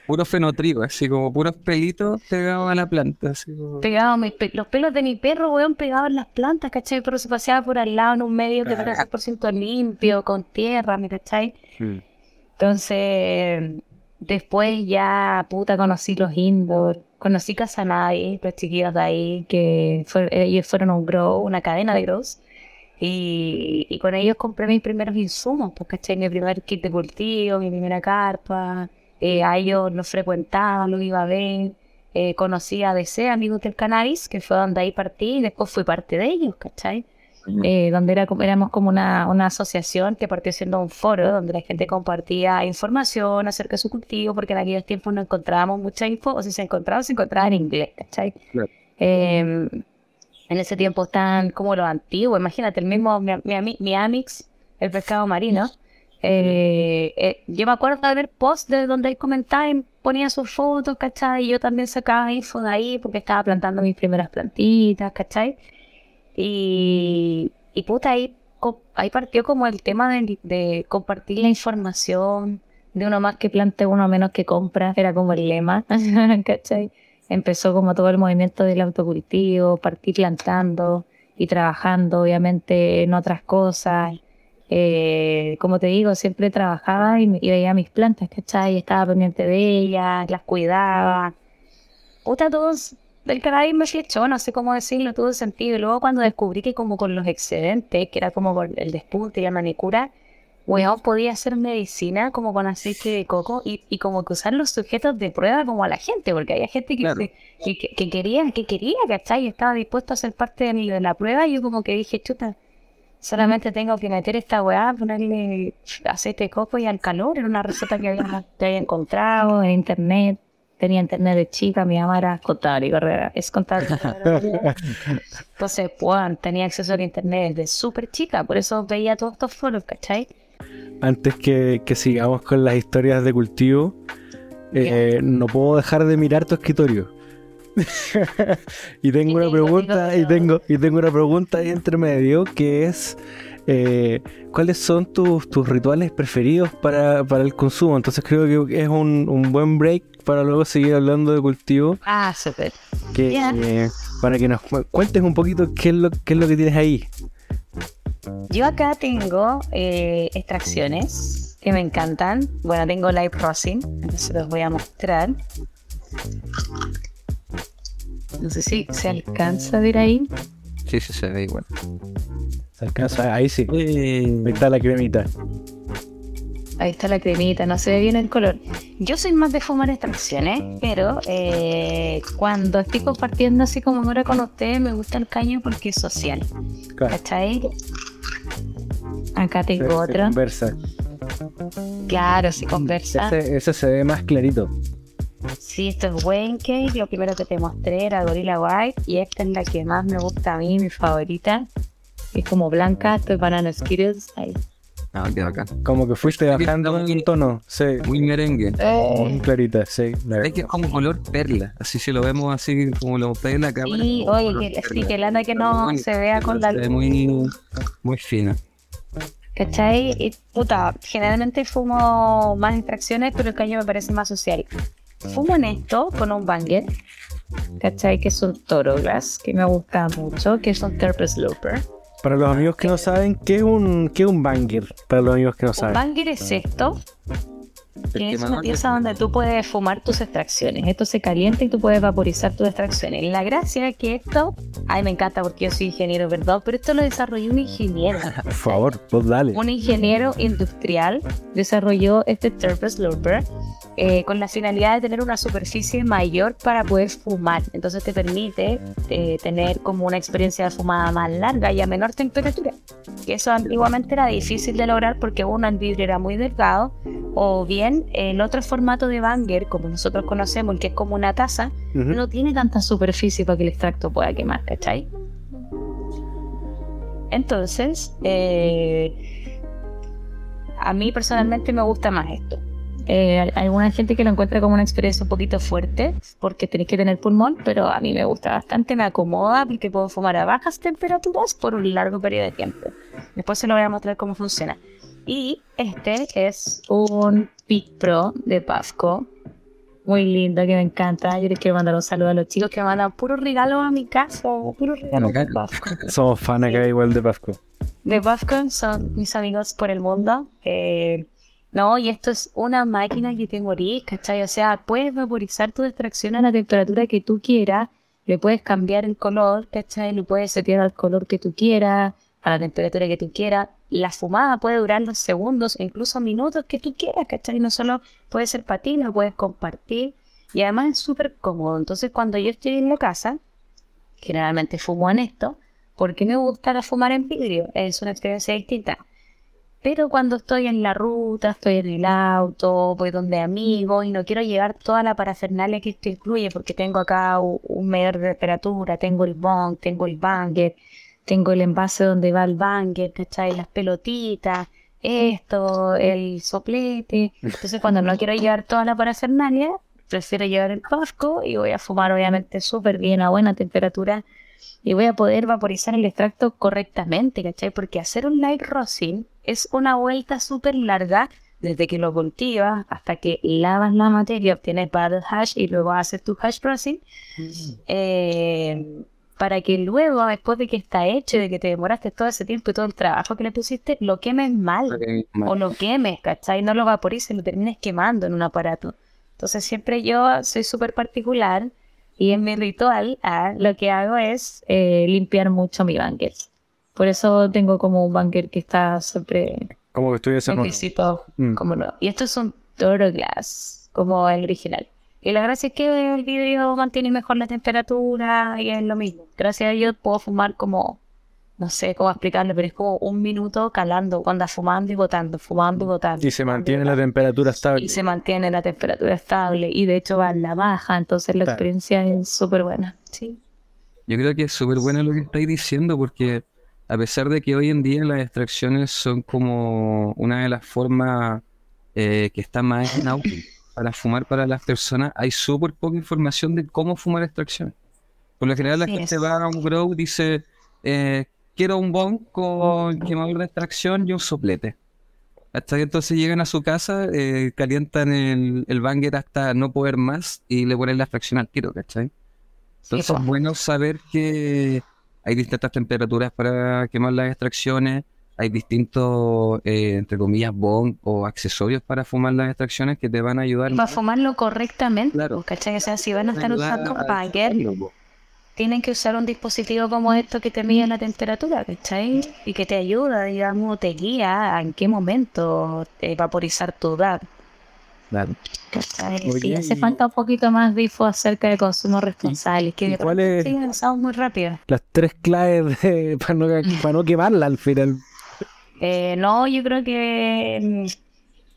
puro fenotrigo, así como puros pelitos pegados a la planta. Así como... Pegaba mis pe- los pelos de mi perro, weón, pegados en las plantas, ¿cachai? Pero se paseaba por al lado en un medio que era 100% limpio, con tierra, ¿me cachai? Mm. Entonces, después ya, puta, conocí los indoor, conocí Casanay, los chiquillos de ahí, que ellos fueron un grow, una cadena de grows. Y, y con ellos compré mis primeros insumos, pues, ¿cachai? Mi primer kit de cultivo, mi primera carpa. eh, a ellos los frecuentaba, los iba a ver. eh, conocí a DC, amigos del cannabis, que fue donde ahí partí y después fui parte de ellos, ¿cachai? Eh, donde era, éramos como una, una asociación que partió siendo un foro donde la gente compartía información acerca de su cultivo, porque en aquellos tiempos no encontrábamos mucha info, o si se encontraba, se encontraba en inglés, ¿cachai? Claro. Eh, en ese tiempo están como los antiguos, imagínate, el mismo, mi, mi, mi Amix, el pescado marino. eh, eh, yo me acuerdo de ver posts de donde él comentaba y ponía sus fotos, ¿cachai? Y yo también sacaba info de ahí porque estaba plantando mis primeras plantitas, ¿cachai? Y, y puta, ahí, ahí partió como el tema de, de compartir la información, de uno más que plante, uno menos que compra, era como el lema, ¿cachai? Empezó como todo el movimiento del autocultivo, partí plantando y trabajando, obviamente, en otras cosas. Eh, como te digo, siempre trabajaba y, y veía mis plantas, ¿cachai? Estaba pendiente de ellas, las cuidaba. Puta, todos del cannabis me flechó, no sé cómo decirlo, tuvo sentido. Y luego cuando descubrí que como con los excedentes, que era como con el despunte y la manicura, weón, podía hacer medicina como con aceite de coco y, y como que usar los sujetos de prueba como a la gente, porque había gente que, Claro. que, que- que quería, que quería, ¿cachai? Y estaba dispuesto a ser parte de, mi- de la prueba y yo como que dije, chuta, solamente tengo que meter esta weá, ponerle aceite de coco y al calor, era una receta que había, que había encontrado en internet. Tenía internet de chica, mi mamá era contable y carrera, es contable. Entonces, pues, tenía acceso al internet desde súper chica, por eso veía todos estos foros, ¿cachai? Antes que, que sigamos con las historias de cultivo, eh, no puedo dejar de mirar tu escritorio. y tengo Y una tengo, pregunta, y tengo, y tengo una pregunta ahí entre medio que es eh, ¿cuáles son tus, tus rituales preferidos para, para el consumo? Entonces creo que es un, un buen break para luego seguir hablando de cultivo. Ah, súper. Que, Ya. eh, para que nos cu- cuentes un poquito qué es lo, qué es lo que tienes ahí. Yo acá tengo eh, extracciones que me encantan. Bueno, tengo live rosin, entonces los voy a mostrar. No sé si se alcanza a ver ahí. Sí, sí, se ve igual. ¿Se alcanza? Ahí sí. Eh, Ahí está la cremita. Ahí está la cremita, no se ve bien el color. Yo soy más de fumar extracciones, pero eh, cuando estoy compartiendo así como ahora con ustedes, me gusta el caño porque es social. Claro. ¿Cachai? Acá Se- tengo se otro. conversa. Claro, se conversa. Ese, ese se ve más clarito. Sí, esto es Wayne Cake. Lo primero que te mostré era Gorilla White. Y esta es la que más me gusta a mí, mi favorita. Es como blanca, esto es Banana Skittles. Ahí. Ah, qué bacán. Como que fuiste bajando en tono. Sí. Muy merengue. Muy clarita, sí. Es que es como color perla. Así si lo vemos así como lo ve en la cámara. Como oye, que, sí, que lana que no Muy se vea con la luz. muy, muy fina. ¿Cachai? Y, puta, generalmente fumo más extracciones, pero el caño me parece más social. Fumo en esto con un banger. ¿Cachai? Que es un Toro Glass, que me gusta mucho, que es un Terpe Sloper. Para los amigos que no saben, ¿qué es un, qué es un banger? Para los amigos que no Un saben. banger es esto. Que es una pieza donde tú puedes fumar tus extracciones. Esto se calienta y tú puedes vaporizar tus extracciones. La gracia es que esto, ay, me encanta porque yo soy ingeniero, ¿verdad? Pero esto lo desarrolló un ingeniero. Por favor, vos dale. Un ingeniero industrial desarrolló este Turbo Slurper eh, con la finalidad de tener una superficie mayor para poder fumar. Entonces te permite eh, tener como una experiencia de fumada más larga y a menor temperatura. Que eso antiguamente era difícil de lograr porque uno el vidrio era muy delgado o bien el otro formato de banger, como nosotros conocemos, que es como una taza, no tiene tanta superficie para que el extracto pueda quemar, ¿cachai? Entonces, eh, a mí personalmente me gusta más esto. Eh, hay alguna gente que lo encuentra como una experiencia un poquito fuerte porque tenéis que tener pulmón, pero a mí me gusta bastante, me acomoda porque puedo fumar a bajas temperaturas por un largo periodo de tiempo. Después se lo voy a mostrar cómo funciona. Y este es un Pit Pro de Pafco. Muy lindo, que me encanta. Yo les quiero mandar un saludo a los chicos que me mandan puros regalos a mi casa. Puros regalos de Pafco. Somos fan acá igual de Pafco. De Pafco son mis amigos por el mundo. Eh, no, y esto es una máquina que te morís, ¿cachai? O sea, puedes vaporizar tu extracción a la temperatura que tú quieras, le puedes cambiar el color, ¿cachai? Le puedes setear al color que tú quieras, a la temperatura que tú quieras. La fumada puede durar los segundos, incluso minutos que tú quieras, ¿cachai? No solo puede ser para ti, lo puedes compartir. Y además es súper cómodo. Entonces, cuando yo estoy en la casa, generalmente fumo en esto, porque me gusta fumar en vidrio. Es una experiencia distinta. Pero cuando estoy en la ruta, estoy en el auto, voy donde amigos y no quiero llevar toda la parafernalia que esto incluye, porque tengo acá un medidor de temperatura, tengo el bong, tengo el banger, tengo el envase donde va el banger, ¿cachai? Las pelotitas, esto, el soplete. Entonces cuando no quiero llevar toda la parafernalia, prefiero llevar el pasco y voy a fumar obviamente súper bien a buena temperatura y voy a poder vaporizar el extracto correctamente, ¿cachai? Porque hacer un light rosin es una vuelta súper larga desde que lo cultivas hasta que lavas la materia, obtienes bottle hash y luego haces tu hash rosin. Eh, para que luego, después de que está hecho, de que te demoraste todo ese tiempo y todo el trabajo que le pusiste, lo quemes mal. O lo quemes, ¿cachai? No lo vaporices, lo termines quemando en un aparato. Entonces siempre yo soy súper particular y en mi ritual ah, lo que hago es eh, limpiar mucho mi bunker. Por eso tengo como un bunker que está siempre... Como que estoy nuevo. Mm. como no. Y esto es un Toro Glass, como el original. Y la gracia es que el vidrio mantiene mejor la temperatura y es lo mismo. Gracias a ello puedo fumar como no sé cómo explicarlo, pero es como un minuto calando, cuando fumando y botando, fumando y botando. Y se mantiene la temperatura estable. Y se mantiene la temperatura estable y de hecho va en la baja, entonces la experiencia es súper buena. Sí. Yo creo que es súper buena lo que estáis diciendo porque a pesar de que hoy en día las extracciones son como una de las formas eh, que está más en auge para fumar para las personas, hay súper poca información de cómo fumar extracciones. Por lo general la gente va a un grow y dice... Eh, quiero un bong con quemador de extracción y un soplete. Hasta que entonces llegan a su casa, eh, calientan el, el banger hasta no poder más y le ponen la extracción al tiro, ¿cachai? Entonces es bueno saber que hay distintas temperaturas para quemar las extracciones, hay distintos, eh, entre comillas, bong o accesorios para fumar las extracciones que te van a ayudar. Para fumarlo correctamente, claro. ¿cachai? O sea, si van a estar usando banger tienen que usar un dispositivo como esto que te mide la temperatura, ¿cachai? Y que te ayuda, digamos, te guía en qué momento vaporizar tu gas. Claro. sí, hace falta un poquito más de info acerca del consumo responsable. Que ¿Cuáles sí, avanzamos muy rápido. Las tres claves para, no, para no quemarla al final. Eh, no, yo creo que mm,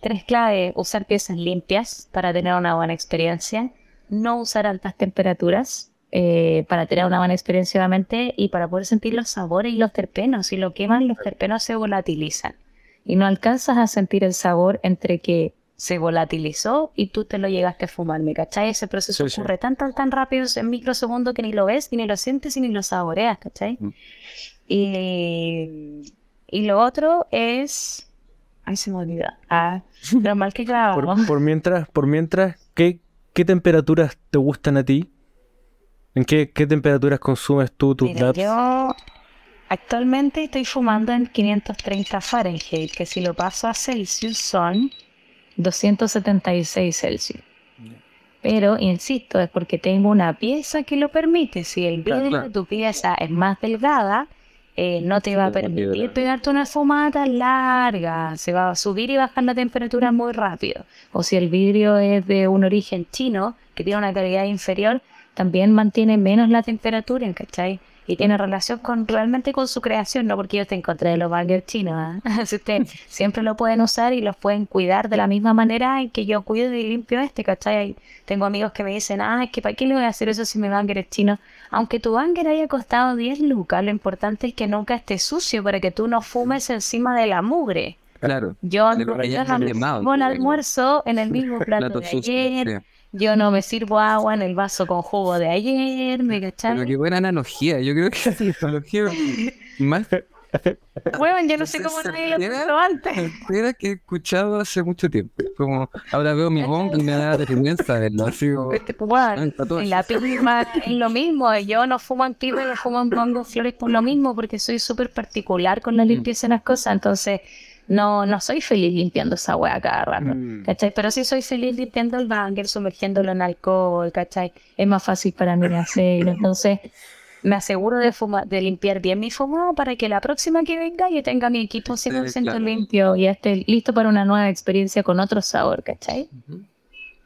tres claves. Usar piezas limpias para tener una buena experiencia. No usar altas temperaturas eh, para tener una buena experiencia obviamente y para poder sentir los sabores y los terpenos. Si lo queman, los terpenos se volatilizan y no alcanzas a sentir el sabor entre que se volatilizó y tú te lo llegaste a fumar, ¿me cachai? Ese proceso ocurre tan, tan, tan rápido en microsegundos que ni lo ves, ni lo sientes, ni lo saboreas, ¿cachai? Mm. Y, y lo otro es... Ay, se me olvidó. Ah, lo mal que grabamos. Por, por, mientras, por mientras ¿qué, ¿qué temperaturas te gustan a ti? ¿En qué, temperaturas consumes tú tus Mira, Yo actualmente estoy fumando en 530 Fahrenheit, que si lo paso a Celsius son 276 Celsius. Pero, insisto, es porque tengo una pieza que lo permite. Si el Claro, vidrio claro. de tu pieza es más delgada, eh, no te va a permitir pegarte una fumata larga. Se va a subir y bajar la temperatura muy rápido. O si el vidrio es de un origen chino, que tiene una calidad inferior, también mantiene menos la temperatura, ¿cachai? Y tiene relación con realmente con su creación, no porque yo esté en contra de los bangers chinos. ¿ah? Si ustedes siempre lo pueden usar y los pueden cuidar de la misma manera en que yo cuido y limpio este, ¿cachai? Tengo amigos que me dicen, ah, es que ¿para qué le voy a hacer eso si mi banger es chino? Aunque tu banger haya costado 10 lucas, lo importante es que nunca esté sucio para que tú no fumes encima de la mugre. Claro. Yo no yo no el el creo. almuerzo en el mismo plato Plato de sucio, ayer, sí. Yo no me sirvo agua en el vaso con jugo de ayer, ¿me Pero cachai? qué buena analogía. Yo creo que es la analogía más Bueno, yo no sé cómo nadie lo pensó antes. certera que he escuchado hace mucho tiempo. Como ahora veo mi bong y me da vergüenza verlo. Así como, bueno, Ah, en la pisma es lo mismo. Yo no fumo en pipa, yo fumo en pongo flores por lo mismo, porque soy súper particular con la limpieza de las cosas. Entonces, no, no soy feliz limpiando esa wea cada rato. Mm. ¿Cachai? Pero sí soy feliz limpiando el banger, sumergiéndolo en alcohol, ¿cachai? Es más fácil para mí hacerlo. Entonces, me aseguro de fumar, de limpiar bien mi fumado para que la próxima que venga yo tenga mi equipo 100% claro. limpio y esté listo para una nueva experiencia con otro sabor, ¿cachai?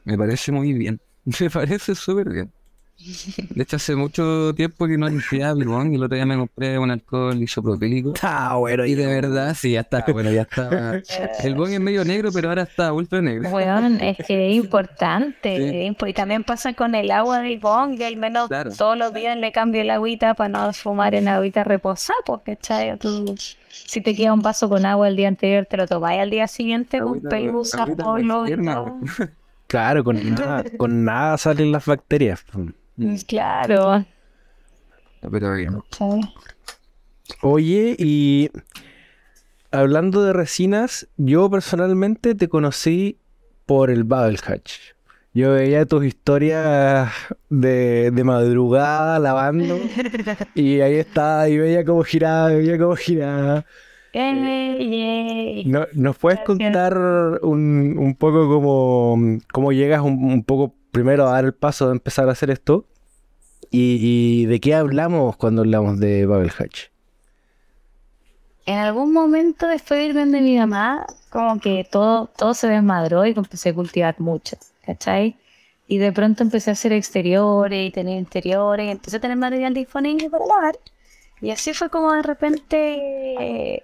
Me parece muy bien. Me parece súper bien. De hecho, hace mucho tiempo que no limpiaba bong y el otro día me compré un alcohol isopropílico. Ah, bueno, Y de verdad, sí, ya está. Bueno, ya está. El bong es medio negro, pero ahora está ultra negro. Weón, es que es importante. Sí. Y también pasa con el agua del bong, y al menos Claro. todos los días le cambio el agüita para no fumar en agüita reposada, porque ¿cachai? Tú, si te queda un vaso con agua el día anterior, te lo tomáis al día siguiente con Agüita- pelusa, polvo. Claro, con nada, con nada salen las bacterias. Claro. Pero bien. Oye, y hablando de resinas, yo personalmente te conocí por el Bubble Hatch. Yo veía tus historias de, de madrugada lavando y ahí estaba y veía cómo giraba, veía cómo giraba. Ey. No- ¿Nos puedes Gracias. contar un, un poco cómo, cómo llegas un, un poco primero a dar el paso de empezar a hacer esto? Y, y de qué hablamos cuando hablamos de Bubble Hatch? En algún momento después de irme de mi mamá, como que todo, todo se desmadró y empecé a cultivar mucho, ¿cachai? Y de pronto empecé a hacer exteriores y tener interiores, y empecé a tener material disponible para lavar. Y así fue como de repente,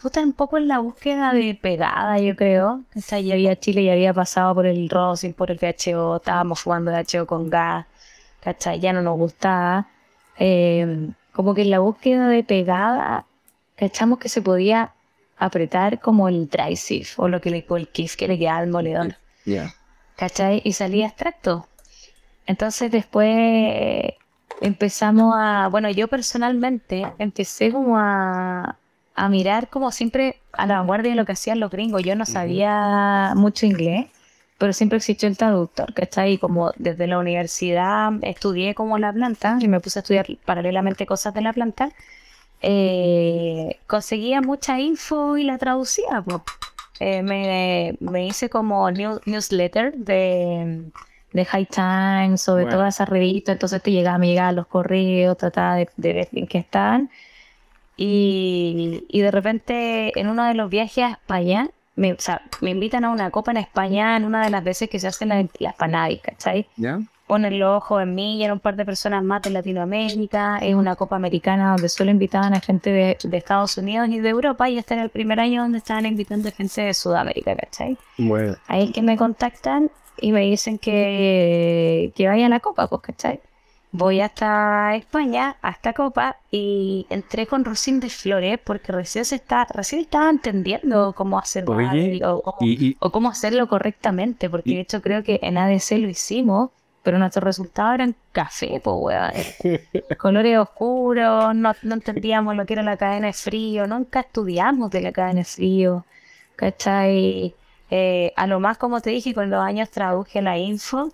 puta, un poco en la búsqueda de pegada, yo creo. ¿cachai? Ya había Chile, ya había pasado por el rosin, por el VHO, estábamos jugando VHO con gas, ¿cachai? Ya no nos gustaba. Eh, como que en la búsqueda de pegada cachamos que se podía apretar como el dry sieve o lo que le o el kiff que le quedaba al moledor, Ya. ¿cachai? Y salía extracto. Entonces después empezamos a, bueno, yo personalmente empecé como a, a mirar como siempre a la vanguardia de lo que hacían los gringos. Yo no sabía mucho inglés, pero siempre existió el traductor, ¿cachai? Y como desde la universidad estudié como la planta y me puse a estudiar paralelamente cosas de la planta, eh, conseguía mucha info y la traducía. Eh, me, me hice como new- newsletter de, de High Times o de Bueno. todas esas revistas, entonces te llegaba, me llegaban los correos, trataba de, de ver en qué estaban. Y, y de repente en uno de los viajes a España, me, o sea, me invitan a una copa en España en una de las veces que se hacen las, las Panavis, ¿cachai? ¿Ya? ponen los ojos en mí y en un par de personas más de Latinoamérica. Es una copa americana donde solo invitaban a gente de, de Estados Unidos y de Europa y este era el primer año donde estaban invitando a gente de Sudamérica, ¿cachai? Bueno. Ahí es que me contactan y me dicen que, que vaya a la copa, pues, ¿cachai? Voy hasta España, a esta copa, y entré con Rosín de Flores porque recién se está, recién estaba entendiendo cómo hacer Oye, radio, o cómo- Y, y- o cómo hacerlo correctamente, porque Y- de hecho creo que en ADC lo hicimos, pero nuestros resultados eran café, pues weón. Colores oscuros, no, no entendíamos lo que era la cadena de frío, nunca estudiamos de la cadena de frío, ¿cachai? Eh, a lo más, como te dije, con los años traduje la info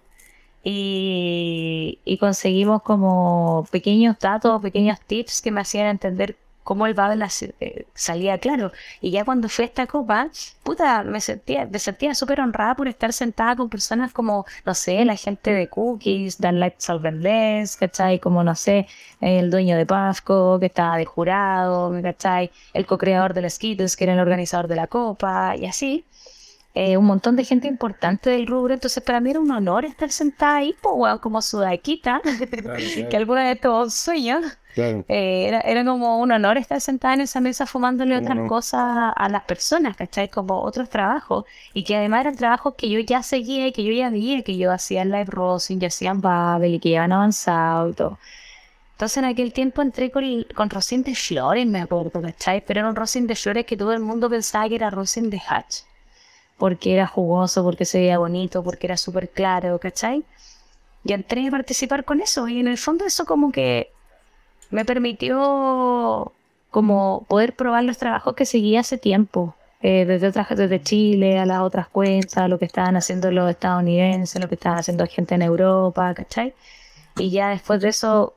y, conseguimos como pequeños datos, pequeños tips que me hacían entender cómo el Babel eh, salía claro. Y ya cuando fui a esta copa, puta, me sentía, me sentía súper honrada por estar sentada con personas como, no sé, la gente de Cookies, Dan Light Salverless, ¿cachai? Como, no sé, el dueño de Pasco, que estaba de jurado, ¿cachai? El co-creador de los Skittles, que era el organizador de la copa, y así. Eh, un montón de gente importante del rubro, entonces para mí era un honor estar sentada ahí, pues, como sudaquita, que alguna vez tuvo un sueño. Eh, era, era, como un honor estar sentada en esa mesa fumándole otras cosas a las personas, ¿cachai? Como otros trabajos, y que además eran trabajos que yo ya seguía y que yo ya veía, que yo hacía en Live Rosing, ya hacían Babel y que han avanzado y todo. Entonces en aquel tiempo entré con, con Rosin de Flores, me acuerdo, ¿cachai? Pero era un Rosin de Flores que todo el mundo pensaba que era Rosin de Hatch porque era jugoso, porque se veía bonito, porque era súper claro, ¿cachai? Y entré a participar con eso y en el fondo eso como que me permitió como poder probar los trabajos que seguía hace tiempo, eh, desde, otras, desde Chile a las otras cuentas, lo que estaban haciendo los estadounidenses, lo que estaban haciendo gente en Europa, ¿cachai? Y ya después de eso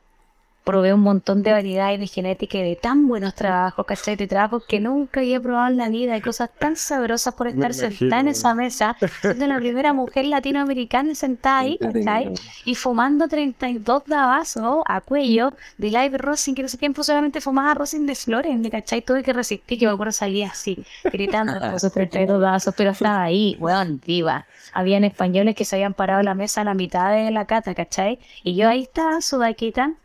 probé un montón de variedad y de genética y de tan buenos trabajos, ¿cachai? De trabajos que nunca había probado en la vida, y cosas tan sabrosas por estar sentada en esa mesa, siendo la primera mujer latinoamericana sentada ahí, ¿cachai? Y fumando 32 dabazos a cuello de live rosin, que no sé tiempo solamente fumaba rosin de flores, ¿cachai? Tuve que resistir, que me acuerdo salía así, gritando esos 32 dabazos, pero estaba ahí, weón, viva. Habían españoles que se habían parado la mesa a la mitad de la cata, ¿cachai? Y yo ahí estaba, sudaquita,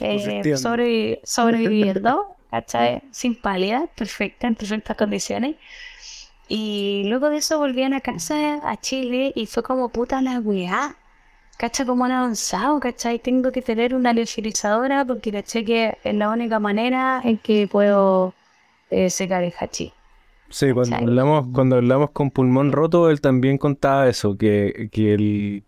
eh, sobre, sobreviviendo, ¿cachai? Sin pálida, perfecta, en perfectas condiciones. Y luego de eso volví a casa a Chile y fue como puta la weá. ¿Cachai? Como han avanzado, ¿cachai? Tengo que tener una legislizadora porque caché que es la única manera en que puedo eh, secar el hachí. Sí, cuando hablamos, cuando hablamos con Pulmón Roto, él también contaba eso, que, que él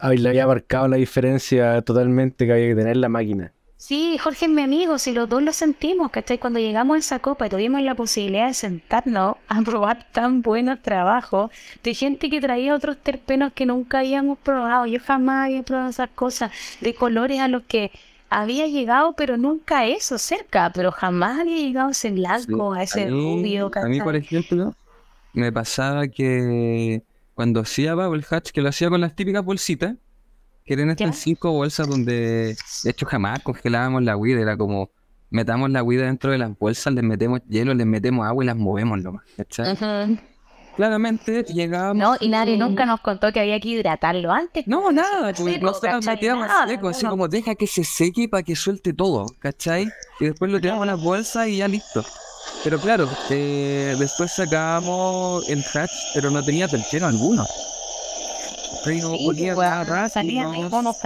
le había marcado la diferencia totalmente que había que tener la máquina. Sí, Jorge es mi amigo, si los dos lo sentimos, ¿cachai? Cuando llegamos a esa copa y tuvimos la posibilidad de sentarnos a probar tan buenos trabajos de gente que traía otros terpenos que nunca habíamos probado, yo jamás había probado esas cosas, de colores a los que había llegado, pero nunca eso, cerca, pero jamás había llegado a ese blanco, a ese rubio, A mí, por ejemplo, me pasaba que cuando hacía Bubble Hatch, que lo hacía con las típicas bolsitas, que eran estas cinco bolsas donde, de hecho, jamás congelábamos la huida, era como, metamos la huida dentro de las bolsas, les metemos hielo, les metemos agua y las movemos nomás, Claramente llegábamos... No, y nadie nunca nos contó que había que hidratarlo antes. No, nada, pues, nosotros metíamos seco, así como deja que se seque para que suelte todo, ¿cachai? Y después lo tiramos en las bolsas y ya listo. Pero claro, eh, después sacábamos el hatch, pero no tenía tercero alguno. no olía nada,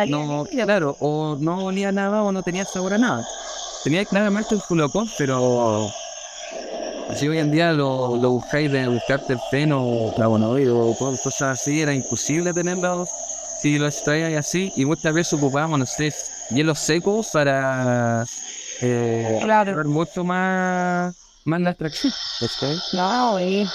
no, claro, o no olía nada o no tenía sabor a nada. Tenía claramente el fulocón, pero si hoy en día lo, lo buscáis de buscar terpeno o flavonoide o cosas así, era imposible tenerlo si lo extraíais así. Y muchas veces ocupábamos, no sé, hielos secos para eh, claro. mucho más más la extracción. No, y,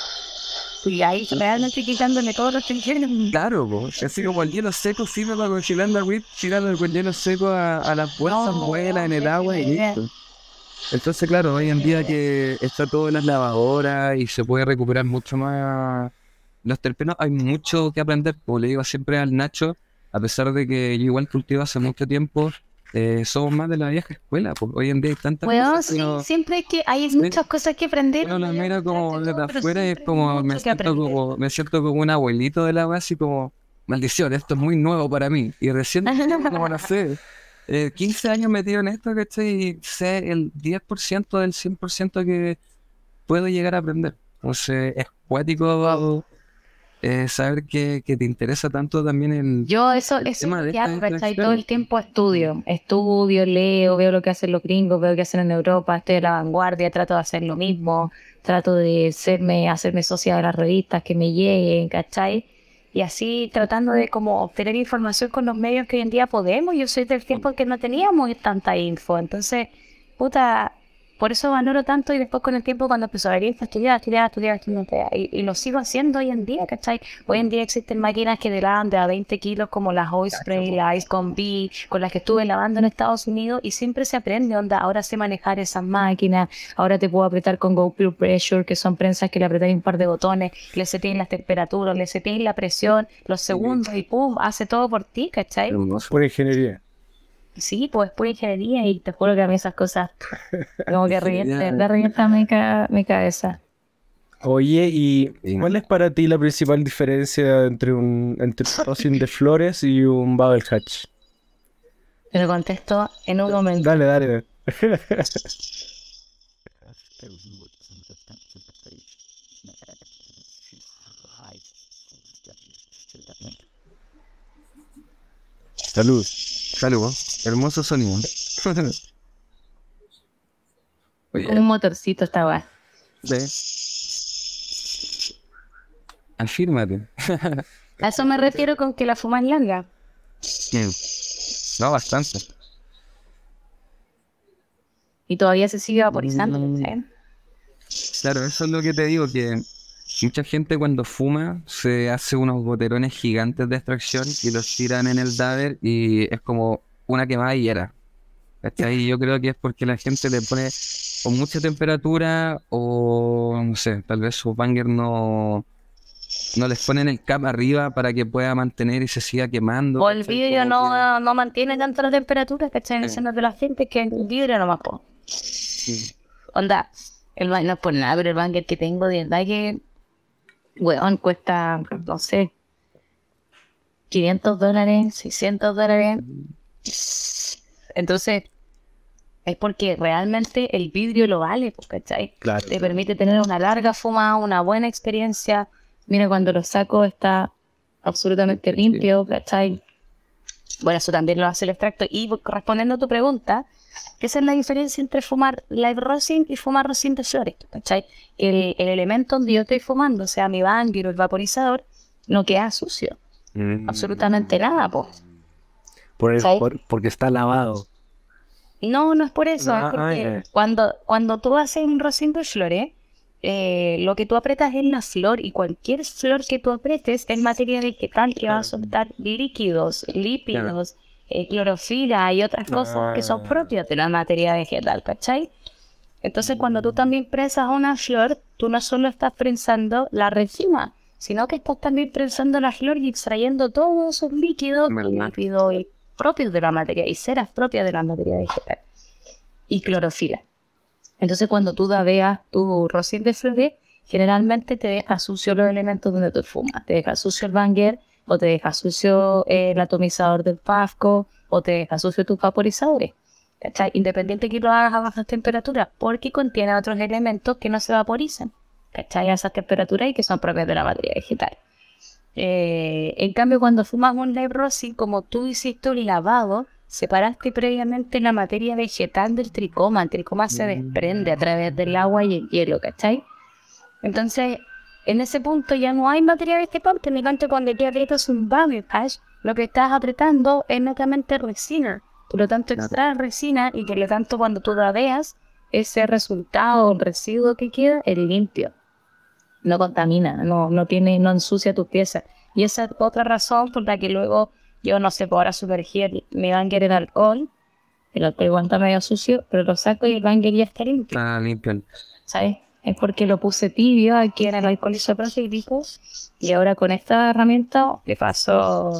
y ahí realmente quitándole todos los tensiones. Claro, pues, así como el hielo seco sirve para congelar la whip, tirando el hielo seco a, a las bolsas, no, en el agua y listo. Entonces, claro, hoy en día que está todo en las lavadoras y se puede recuperar mucho más los terpenos, hay mucho que aprender. Como le digo siempre al Nacho, a pesar de que yo igual cultivo hace mucho tiempo, eh, somos más de la vieja escuela, pues hoy en día hay tantas cosas. Sí, siempre hay, que, hay muchas cosas que aprender. Bueno, la mira como desde afuera es como me, siento como me siento como un abuelito de la base y como, maldición, esto es muy nuevo para mí. Y recién, como no sé, eh, 15 años metido en esto, ¿cachai? Y sé el 10% del 100% que puedo llegar a aprender. Entonces, es cuático eh, saber que, te interesa tanto también el Yo eso, eso ya, todo el tiempo estudio, estudio, leo, veo lo que hacen los gringos, veo lo que hacen en Europa, estoy a la vanguardia, trato de hacer lo mismo, trato de serme, hacerme socia de las revistas que me lleguen, ¿cachai? Y así tratando de como obtener información con los medios que hoy en día podemos. Yo soy del tiempo que no teníamos tanta info. Entonces, puta, por eso valoro tanto y después con el tiempo cuando empezó a venir, estudiar, estudiar, estudiar, estudiar, y, y lo sigo haciendo hoy en día, ¿cachai? Hoy en día existen máquinas que te lavan de a 20 kilos como las Spray, la Ice con B, con las que estuve lavando en Estados Unidos y siempre se aprende, onda, ahora sé manejar esas máquinas, ahora te puedo apretar con Go Pure Pressure, que son prensas que le apretáis un par de botones, le setéis las temperaturas, le setéis la presión, los segundos y pum, hace todo por ti, ¿cachai? Por ingeniería. Sí, pues pura ingeniería y te juro que a mí esas cosas como que me revienta mi, ca- mi cabeza. Oye, ¿y cuál es para ti la principal diferencia entre un entre un rosin de flores y un bubble hatch? Te lo contesto en un momento. Dale, dale. Salud. Saludos. Hermoso sonido. Un motorcito esta weá. sí. Afírmate. A eso me refiero con que la fumas larga. No, bastante. Y todavía se sigue vaporizando. Mm. Claro, eso es lo que te digo, que mucha gente cuando fuma se hace unos boterones gigantes de extracción y los tiran en el daber y es como una quemada y era. Yo creo que es porque la gente le pone o mucha temperatura o no sé, tal vez su banger no, no les ponen el cap arriba para que pueda mantener y se siga quemando. O el vidrio no, no mantiene tanto la temperatura, ¿cachai? Diciendo de la gente que el vidrio no más po. que- Onda, el no es por nada, pero el banger que tengo de verdad que, weón, cuesta, no sé, 500 dólares, 600 dólares. Entonces, es porque realmente el vidrio lo vale, pues, ¿cachai? Claro. Te permite tener una larga fumada, una buena experiencia. Mira, cuando lo saco está absolutamente limpio, ¿cachai? Bueno, eso también lo hace el extracto. Y respondiendo a tu pregunta, esa es la diferencia entre fumar live rosin y fumar rosin de flores, ¿cachai? El, el elemento donde yo estoy fumando, o sea, mi banger o el vaporizador, no queda sucio. Mm. Absolutamente nada, pues. Por el- porque está lavado. No, no es por eso, Ah, es porque ah, ya. cuando, cuando tú haces un rocío de flores, eh, lo que tú apretas es la flor y cualquier flor que tú apretes es materia vegetal que va a soltar líquidos, lípidos, eh, clorofila y otras cosas que son Ah. propias de la materia vegetal, ¿cachai? Entonces cuando tú también prensas una flor, tú no solo estás prensando la resina, sino que estás también prensando la flor y extrayendo todos esos líquidos lípidos y propios de la materia y ceras propias de la materia vegetal y clorofila. Entonces cuando tú veas tu rocío de flores, generalmente te deja sucio los elementos donde tú fumas. Te deja sucio el banger, o te deja sucio el atomizador del Pafco, o te deja sucio tus vaporizadores. ¿cachai? Independiente que lo hagas a bajas temperaturas, porque contiene otros elementos que no se vaporizan. ¿Cachai? A esas temperaturas y que son propias de la materia vegetal. Eh, en cambio, cuando fumas un live rosin, como tú hiciste un lavado, separaste previamente la materia vegetal del tricoma. El tricoma se desprende a través del agua y el hielo, ¿cachai? Entonces, en ese punto ya no hay materia vegetal, por lo tanto, cuando tú aprietas un bubble hash, lo que estás apretando es netamente resina. Por lo tanto, Claro. extraes resina y por lo tanto, cuando tú la veas, ese resultado, el residuo que queda, es limpio. No contamina, no, no tiene, no ensucia tus piezas. Y esa es otra razón por la que luego yo no sé, por ahora sumergir mi banger en alcohol. El alcohol igual está medio sucio, pero lo saco y el banger ya está limpio. Está limpio. ¿sabes? Es porque lo puse tibio aquí en el alcohol isopropílico y ahora con esta herramienta le paso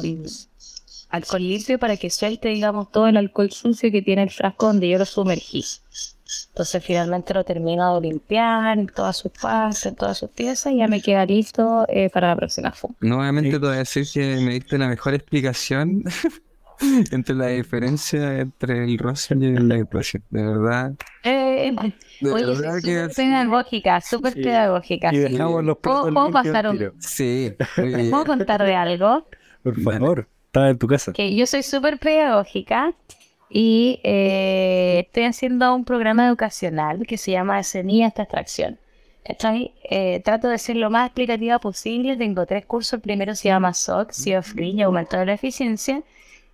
alcohol limpio para que suelte, digamos, todo el alcohol sucio que tiene el frasco donde yo lo sumergí. Entonces finalmente lo termino de limpiar en todas sus partes, en todas sus piezas y ya me queda listo eh, para la próxima fuma. Nuevamente Sí. te voy a decir que me diste la mejor explicación entre la diferencia entre el rosin y el light rosin. De verdad. Eh, De oye, verdad soy que súper pedagógica, súper Sí. pedagógica. Y dejamos los ¿Puedo- puedo pasar un- sí. ¿Puedo contar de algo? Por favor, estaba en tu casa. que yo soy súper pedagógica y eh, estoy haciendo un programa educacional que se llama Semilla esta extracción. ¿Cachai? Eh, trato de ser lo más explicativa posible. Tengo tres cursos. El primero se llama SOC, Sea of Green y Aumento de la Eficiencia.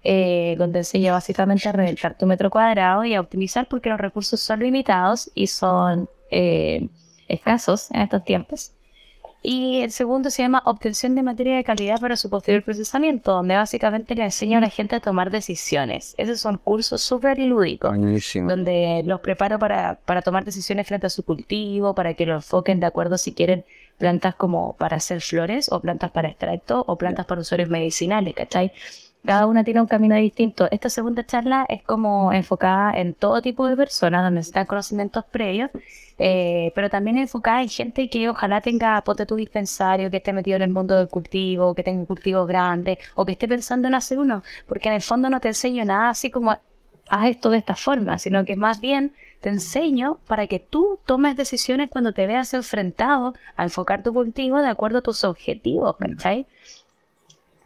Eh, donde enseña básicamente a reventar tu metro cuadrado y a optimizar porque los recursos son limitados y son eh, escasos en estos tiempos. Y el segundo se llama Obtención de materia de calidad para su posterior procesamiento, donde básicamente le enseña a la gente a tomar decisiones. Esos son cursos súper lúdicos, Buenísimo. donde los preparo para, para tomar decisiones frente a su cultivo, para que lo enfoquen de acuerdo si quieren plantas como para hacer flores, o plantas para extracto, o plantas para usuarios medicinales, ¿cachai? Cada una tiene un camino distinto. Esta segunda charla es como enfocada en todo tipo de personas, donde necesitan conocimientos previos, eh, pero también enfocada en gente que ojalá tenga pote tu dispensario, que esté metido en el mundo del cultivo, que tenga un cultivo grande, o que esté pensando en hacer uno, porque en el fondo no te enseño nada así como haz esto de esta forma, sino que más bien te enseño para que tú tomes decisiones cuando te veas enfrentado a enfocar tu cultivo de acuerdo a tus objetivos, ¿cachai?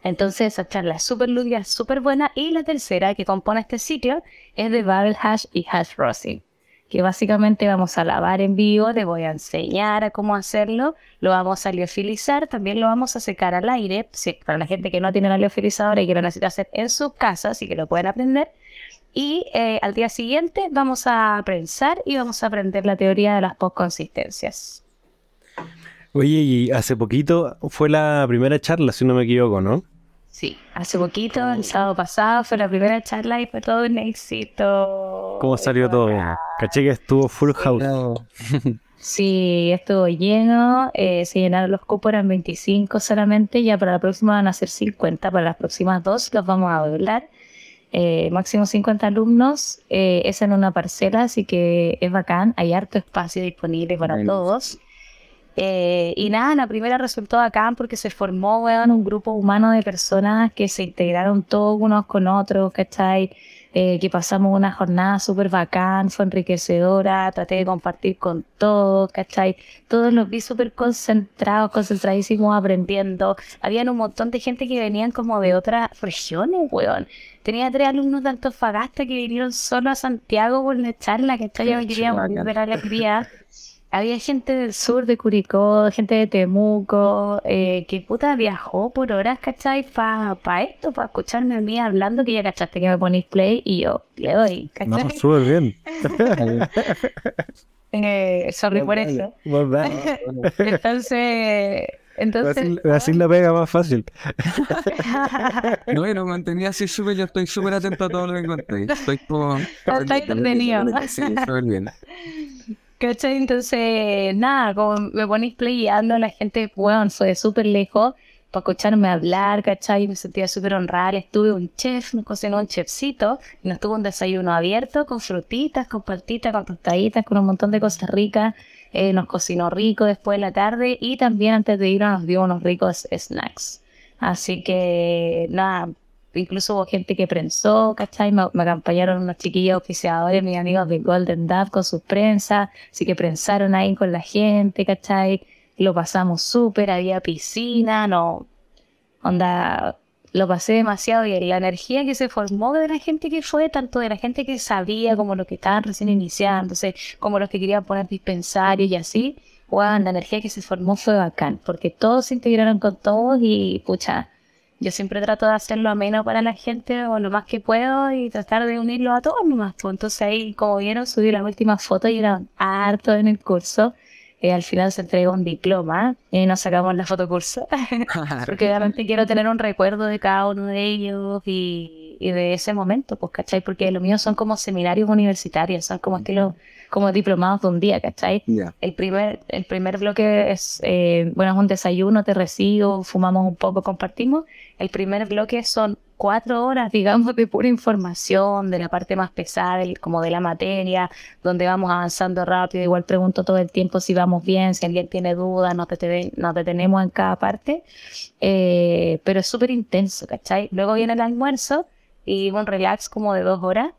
Entonces esa charla es súper lúdica, súper buena. Y la tercera que compone este ciclo es de Babel Hash y Hash Rosin, que básicamente vamos a lavar en vivo, te voy a enseñar a cómo hacerlo, lo vamos a liofilizar, también lo vamos a secar al aire, para la gente que no tiene la liofilizadora y que lo necesita hacer en su casa, así que lo pueden aprender. Y eh, al día siguiente vamos a prensar y vamos a aprender la teoría de las postconsistencias. Oye, y hace poquito fue la primera charla, si no me equivoco, ¿no? Sí, hace poquito, el sábado pasado, fue la primera charla y fue todo un éxito. ¿Cómo salió todo? Caché que estuvo full house. Sí, estuvo lleno, eh, se llenaron los cupos, eran 25 solamente, ya para la próxima van a ser 50, para las próximas dos los vamos a doblar. Eh, máximo 50 alumnos, eh, es en una parcela, así que es bacán, hay harto espacio disponible para todos. Eh, y nada, la primera resultó bacán porque se formó, weón, un grupo humano de personas que se integraron todos unos con otros, ¿cachai? Eh, que pasamos una jornada súper bacán, fue enriquecedora, traté de compartir con todos, ¿cachai? Todos los vi súper concentrados, concentradísimos, aprendiendo. Habían un montón de gente que venían como de otras regiones, weón. Tenía tres alumnos de Antofagasta que vinieron solo a Santiago por la charla, ¿cachai? Yo quería bacán. de la alegría. Había gente del sur de Curicó, gente de Temuco, eh, que puta viajó por horas, ¿cachai? Para pa esto, para escucharme a mí hablando, que ya cachaste que me ponéis play y yo le doy, No, ¿cachai? súper bien. Eh, sorry por eso. Entonces, entonces, Así, así la pega más fácil. No, y lo mantenía así súper, yo estoy súper atento a todo lo que conté. Estoy como... Está entretenido. Sí, súper bien. ¿Cachai? Entonces, nada, como me ponéis playando, la gente, weón, fue de súper lejos para escucharme hablar, ¿cachai? Me sentía súper honrada. Estuve un chef, nos cocinó un chefcito, y nos tuvo un desayuno abierto con frutitas, con paltitas, con tostaditas, con un montón de cosas ricas. Eh, nos cocinó rico después de la tarde y también antes de irnos nos dio unos ricos snacks. Así que, nada, incluso hubo gente que prensó, ¿cachai? Me, acompañaron unos chiquillos oficiadores, mis amigos de Golden Dove con sus prensas, así que prensaron ahí con la gente, ¿cachai? Lo pasamos súper, había piscina, no, onda, lo pasé demasiado bien. La energía que se formó de la gente que fue, tanto de la gente que sabía como los que estaban recién iniciándose, como los que querían poner dispensarios y así, weón, la energía que se formó fue bacán, porque todos se integraron con todos y, pucha, yo siempre trato de hacerlo ameno para la gente o lo más que puedo y tratar de unirlo a todos nomás. pues. Entonces ahí, como vieron, subí las últimas fotos y eran harto en el curso. Eh, al final se entregó un diploma y nos sacamos la fotocurso. Porque realmente quiero tener un recuerdo de cada uno de ellos y, y de ese momento, pues, ¿cachai? Porque lo mío son como seminarios universitarios, son como estilo, como diplomados de un día, ¿cachai? Ya. El primer, el primer bloque es, eh, bueno, es un desayuno, te recibo, fumamos un poco, compartimos. El primer bloque son cuatro horas, digamos, de pura información, de la parte más pesada, del- como de la materia, donde vamos avanzando rápido. Igual pregunto todo el tiempo si vamos bien, si alguien tiene dudas, nos detenemos en cada parte. Eh, pero es súper intenso, ¿cachai? Luego viene el almuerzo y un relax como de dos horas.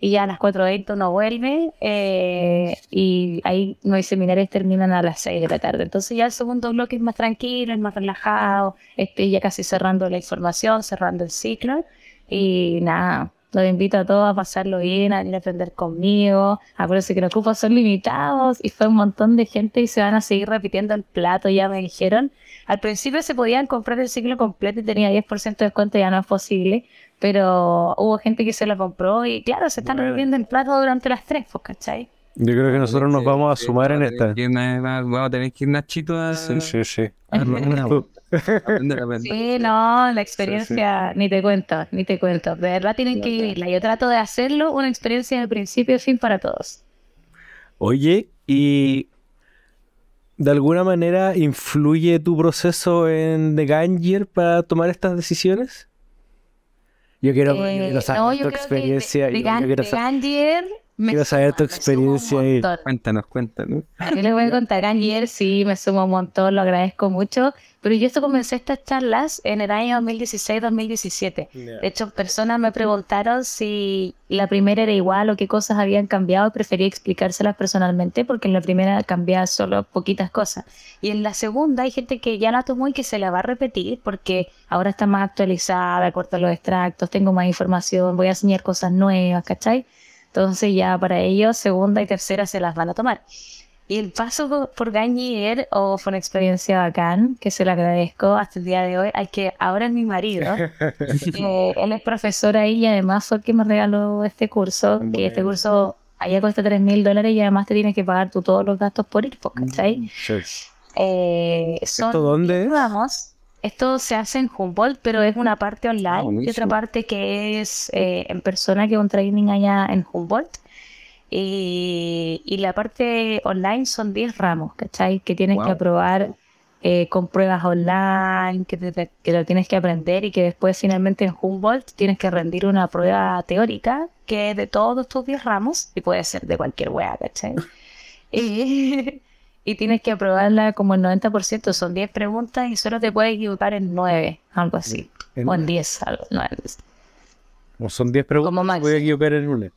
Y ya a las 4.20 uno vuelve eh, y ahí mis seminarios terminan a las 6 de la tarde. Entonces ya el segundo bloque es más tranquilo, es más relajado, estoy ya casi cerrando la información, cerrando el ciclo y nada, Los invito a todos a pasarlo bien, a venir a aprender conmigo. Acuérdense que los cupos son limitados y fue un montón de gente y se van a seguir repitiendo el plato, ya me dijeron. Al principio se podían comprar el ciclo completo y tenía 10% de descuento, ya no es posible. Pero hubo gente que se lo compró y claro, se están Bueno. repitiendo el plato durante las tres, pues, ¿cachai? Yo creo que nosotros nos vamos a sumar en esta. tener que ir na- Vamos a tener que ir Nachito a, Sí, sí, sí. Sí, no, la experiencia, ni te cuento, ni te cuento. De verdad tienen que vivirla. Yo trato de hacerlo una experiencia de principio a fin para todos. Oye, y de alguna manera influye tu proceso en The Ganger para tomar estas decisiones? Yo quiero, Eh, saber no, tu yo experiencia. de, de yo- yo Gan- quiero de sa- Gandier me quiero saber tu suma, me suma un experiencia montón. Cuéntanos, cuéntanos. Yo les voy a contar, Angier sí, me sumo un montón, lo agradezco mucho, pero yo esto comencé estas charlas en el año 2016-2017. De hecho, personas me preguntaron si la primera era igual o qué cosas habían cambiado y preferí explicárselas personalmente porque en la primera cambiaba solo poquitas cosas. Y en la segunda hay gente que ya la tomó y que se la va a repetir porque ahora está más actualizada, a los extractos, tengo más información, voy a enseñar cosas nuevas, ¿cachai? Entonces ya para ellos segunda y tercera se las van a tomar. Y el paso por- Gañier oh, fue una experiencia bacán, que se lo agradezco hasta el día de hoy. Hay que ahora es mi marido. Eh, él es profesor ahí y además fue el que me regaló este curso. Y este Bueno. curso allá cuesta 3 mil dólares y además te tienes que pagar tú todos los gastos por ir, ¿cachai? Sí. Eh, son ¿Esto dónde es? Vamos. Esto se hace en Humboldt, pero es una parte online Ah, y otra parte que es eh, en persona, que es un training allá en Humboldt. Y, y la parte online son 10 ramos, ¿cachai? Que tienes que aprobar eh, con pruebas online, que, te- que lo tienes que aprender y que después finalmente en Humboldt tienes que rendir una prueba teórica que es de todos tus 10 ramos y puede ser de cualquier wea, ¿cachai? Y, y tienes que aprobarla como el 90%, son 10 preguntas y solo te puedes equivocar en 9, algo así. En- O en 10, algo, no, en- Como son 10 preguntas, Como máximo. voy a equivocar en una.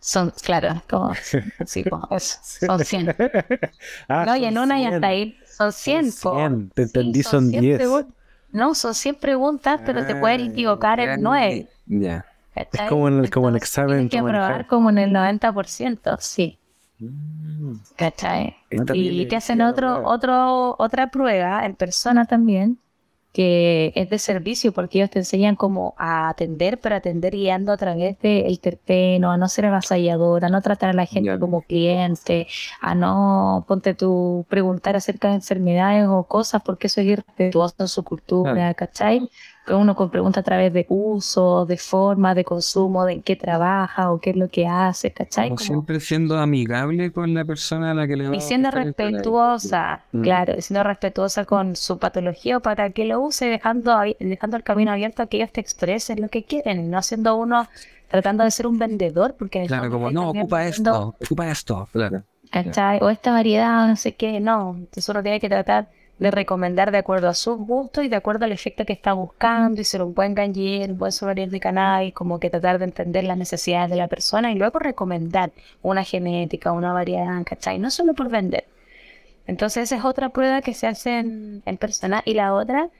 Son, claro, como, sí, como eso, son 100. Ah, no, y en una y 100. hasta ahí son 100. Son po. 100, te entendí, Sí, son 100 10. pregun- No, son 100 preguntas, pero te puedes equivocar en 9. Ya. Es como en el, como en Entonces, examen. Tienes que examen. como en el 90%, sí. ¿Cachai? Esta Y te hacen otro, otro, otra prueba en persona también, que es de servicio, porque ellos te enseñan cómo a atender, pero atender guiando a través del terpeno, a no ser avasallador, a no tratar a la gente como cliente, a no, ponte tú, preguntar acerca de enfermedades o cosas, porque eso es irrespetuoso en su cultura. ¿cachai? Que uno con pregunta a través de uso, de forma, de consumo, de en qué trabaja o qué es lo que hace, ¿cachai? Como Como- siempre siendo amigable con la persona a la que le va y a siendo respetuosa, Mm. claro, y siendo respetuosa con su patología para que lo use, dejando, dejando el camino abierto a que ellos te expresen lo que quieren, y no siendo uno tratando de ser un vendedor, porque Claro, como, no, ocupa esto, ocupa esto. Claro. ¿cachai? O esta variedad, no sé qué, no. Entonces uno tiene que tratar de recomendar de acuerdo a sus gustos y de acuerdo al efecto que está buscando, y ser un buen ganjier, un buen sommelier de cannabis, como que tratar de entender las necesidades de la persona y luego recomendar una genética, una variedad, ¿cachai? No solo por vender. Entonces esa es otra prueba que se hace en, en persona y la otra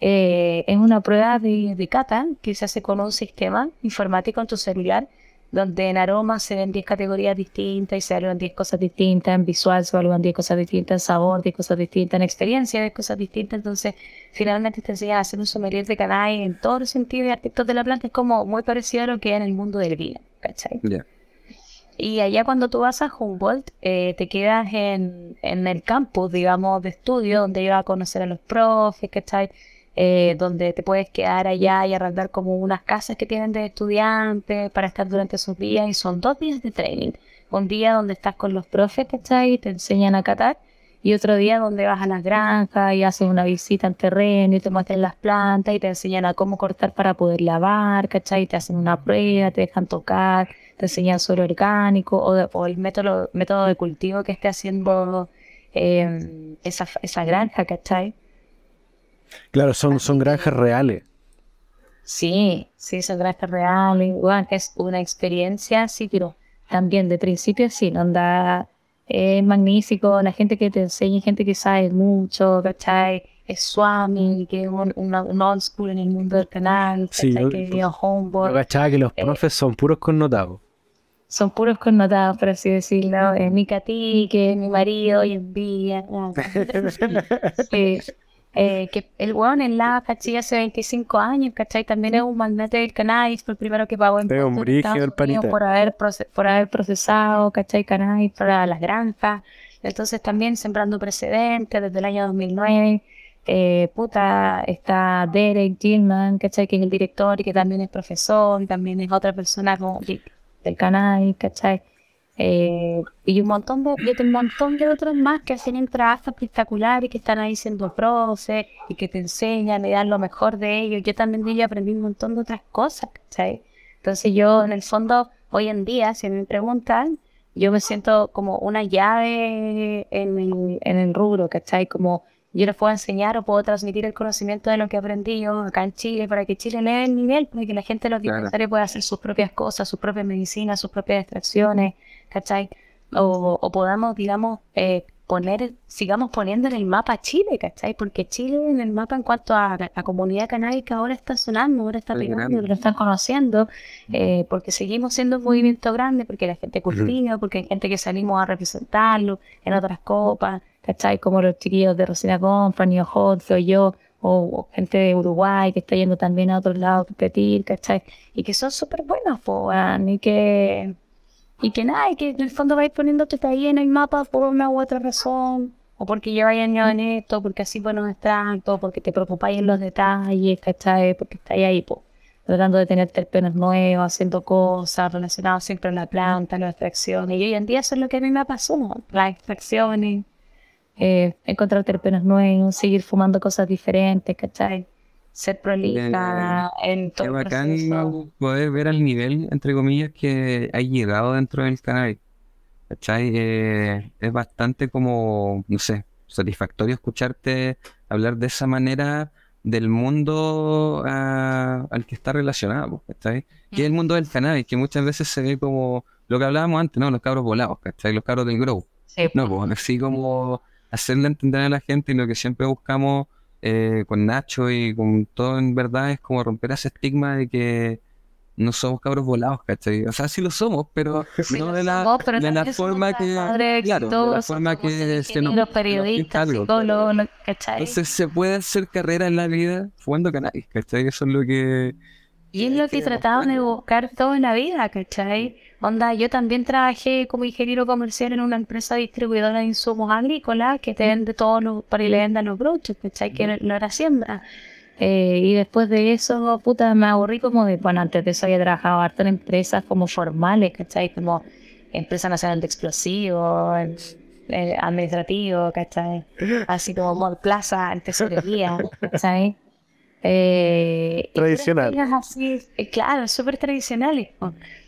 eh, es una prueba de, de cata que se hace con un sistema informático en tu celular donde en aroma se ven 10 categorías distintas y se evalúan 10 cosas distintas, en visual se evalúan 10 cosas distintas, en sabor 10 cosas distintas, en experiencia 10 cosas distintas, entonces finalmente te enseñan a hacer un sommelier de cannabis en todos los sentidos y aspectos de la planta, es como muy parecido a lo que es en el mundo del vino, ¿cachai? Y allá cuando tú vas a Humboldt, eh, te quedas en, en el campus, digamos, de estudio, donde ibas a conocer a los profes, ¿cachai? Eh, donde te puedes quedar allá y arrendar como unas casas que tienen de estudiantes para estar durante esos días. Y son dos días de training. Un día donde estás con los profes, ¿cachai? Y te enseñan a catar. Y otro día donde vas a las granjas y haces una visita al terreno y te muestran las plantas y te enseñan a cómo cortar para poder lavar, ¿cachai? Te hacen una prueba, te dejan tocar, te enseñan suelo orgánico o, de- o el método, método de cultivo que esté haciendo eh, esa, esa granja, ¿cachai? Claro, son, son granjas reales. Sí, sí, son granjas reales, bueno, es una experiencia, sí, pero también de principio sí, no anda, es magnífico, la gente que te enseña, gente que sabe mucho, ¿cachai? es Swami, que es un, una- un old school en el mundo del canal, Sí, ¿cachai? que Yo Homeboy. cachaba que los Eh, profes son puros connotados. son puros connotados, por así decirlo. Eh, mi Cati, que es mi marido hoy en día. Eh, eh, que el weón en la ¿cachai? Hace 25 años, ¿cachai? También es un magnate del cannabis, fue el primero que pagó Es un impuestos en Estados el. Unidos por haber, por haber procesado, ¿cachai? Cannabis para las granjas. Entonces también sembrando precedentes desde el año 2009. Eh, puta, está Derek Gilman, ¿cachai? Que es el director y que también es profesor, y también es otra persona como de- del canal, ¿cachai? Eh, y un montón de, y un montón de otros más que hacen un trabajo espectacular y que están ahí siendo profe y que te enseñan y dan lo mejor de ellos. Yo también de ellos aprendí un montón de otras cosas, ¿cachai? Entonces yo en el fondo, hoy en día, si me preguntan, yo me siento como una llave en el, en el rubro, ¿cachai? Como yo les puedo enseñar o puedo transmitir el conocimiento de lo que aprendí yo acá en Chile para que Chile eleve el nivel, para que la gente de los Claro. dispensaриos pueda hacer sus propias cosas, sus propias medicinas, sus propias extracciones, ¿cachai? O, o podamos, digamos, eh, poner, sigamos poniendo en el mapa Chile, ¿cachai? Porque Chile en el mapa en cuanto a la comunidad canábica ahora está sonando, ahora está pegando, lo están conociendo, eh, porque seguimos siendo un movimiento grande, porque la gente cultiva, porque hay gente que salimos a representarlo en otras copas, ¿cachai? Como los chiquillos de Rosina Company, o Hot, o yo, o, gente de Uruguay que está yendo también a otros lados a competir, ¿cachai? Y que son súper buenos, po, weón, y que... Y que nada, y que en el fondo vais poniéndote ahí en el mapa por una u otra razón, o porque lleváis años en esto, porque así buenos extractos, porque te preocupáis en los detalles, ¿cachai? Porque estáis ahí, po, tratando de tener terpenos nuevos, haciendo cosas relacionadas siempre a la planta, las extracciones. Y hoy en día eso es lo que a mí me pasó, ¿no? las extracciones, eh, encontrar terpenos nuevos, seguir fumando cosas diferentes, ¿cachai? Ser prolija en todo Qué el bacán proceso. poder ver al nivel, entre comillas, que hay llegado dentro del canal. ¿Cachai? Eh, es bastante como, no sé, satisfactorio escucharte hablar de esa manera del mundo ah, al que está relacionado, ¿cachai? Que es el mundo del cannabis, que muchas veces se ve como lo que hablábamos antes, ¿no? Los cabros volados, ¿cachai? Los cabros del grow. Sí, No, pues así como hacerle entender a la gente y lo que siempre buscamos eh, con Nacho y con todo en verdad es como romper ese estigma de que no somos cabros volados, ¿cachai? O sea, sí lo somos, pero Sí no de la, somos, pero de la forma que... trabajadores Claro, de la forma que se nos... periodistas, algo, psicólogos, lo- ¿cachai? Entonces se puede hacer carrera en la vida fumando cannabis, ¿cachai? Eso es lo que... Y es lo que trataban de buscar todo en la vida, ¿cachai? Onda, yo también trabajé como ingeniero comercial en una empresa distribuidora de insumos agrícolas que te vende todos los, para y le vendan los broches, ¿cachai? Que no, no era siembra. Eh, y después de eso, puta, me aburrí como de, bueno, antes de eso había trabajado harto en empresas como formales, ¿cachai? Como Empresa Nacional de Explosivos, en- eh, administrativo, ¿cachai? Así como Mall Plaza, en tesorería, ¿cachai? Eh, Tradicional. así, eh, claro, súper tradicionales.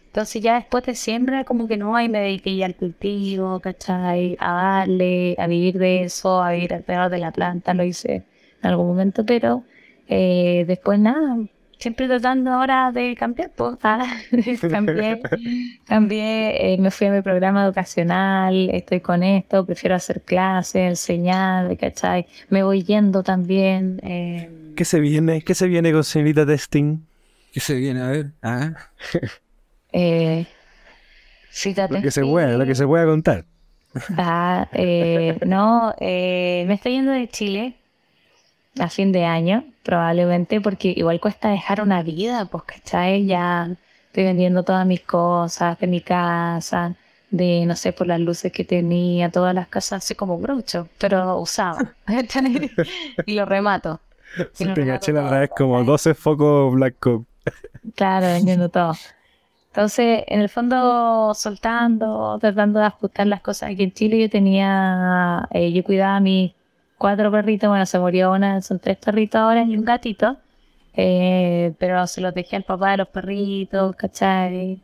Entonces ya después de siembra como que no, ahí me dediqué ya al cultivo, ¿cachai? A darle, a vivir de eso, a vivir alrededor de la planta, lo hice en algún momento, pero eh, después nada, siempre tratando ahora de cambiar, pues, ah, cambié, cambié, eh, me fui a mi programa educacional, estoy con esto, prefiero hacer clases, enseñar, ¿cachai? Me voy yendo también. eh, ¿Qué se viene? ¿Qué se viene con señorita Testing? ¿Qué se viene a ver? Ah, eh, fíjate, Lo que se pueda, lo que se pueda contar. Ah, eh, no, eh, me estoy yendo de Chile a fin de año, probablemente, porque igual cuesta dejar una vida, pues, ¿cachai? Ya estoy vendiendo todas mis cosas de mi casa, de, no sé, por las luces que tenía, todas las casas así como un brocho, pero usado. y lo remato. Y lo Te caché la vez como ¿cachai? 12 focos Black Coke. Claro, vendiendo todo. Entonces, en el fondo, soltando, tratando de ajustar las cosas. Aquí en Chile yo tenía, eh, yo cuidaba a mis cuatro perritos, bueno, se murió una, son tres perritos ahora y un gatito, eh, pero se los dejé al papá de los perritos, ¿cachai?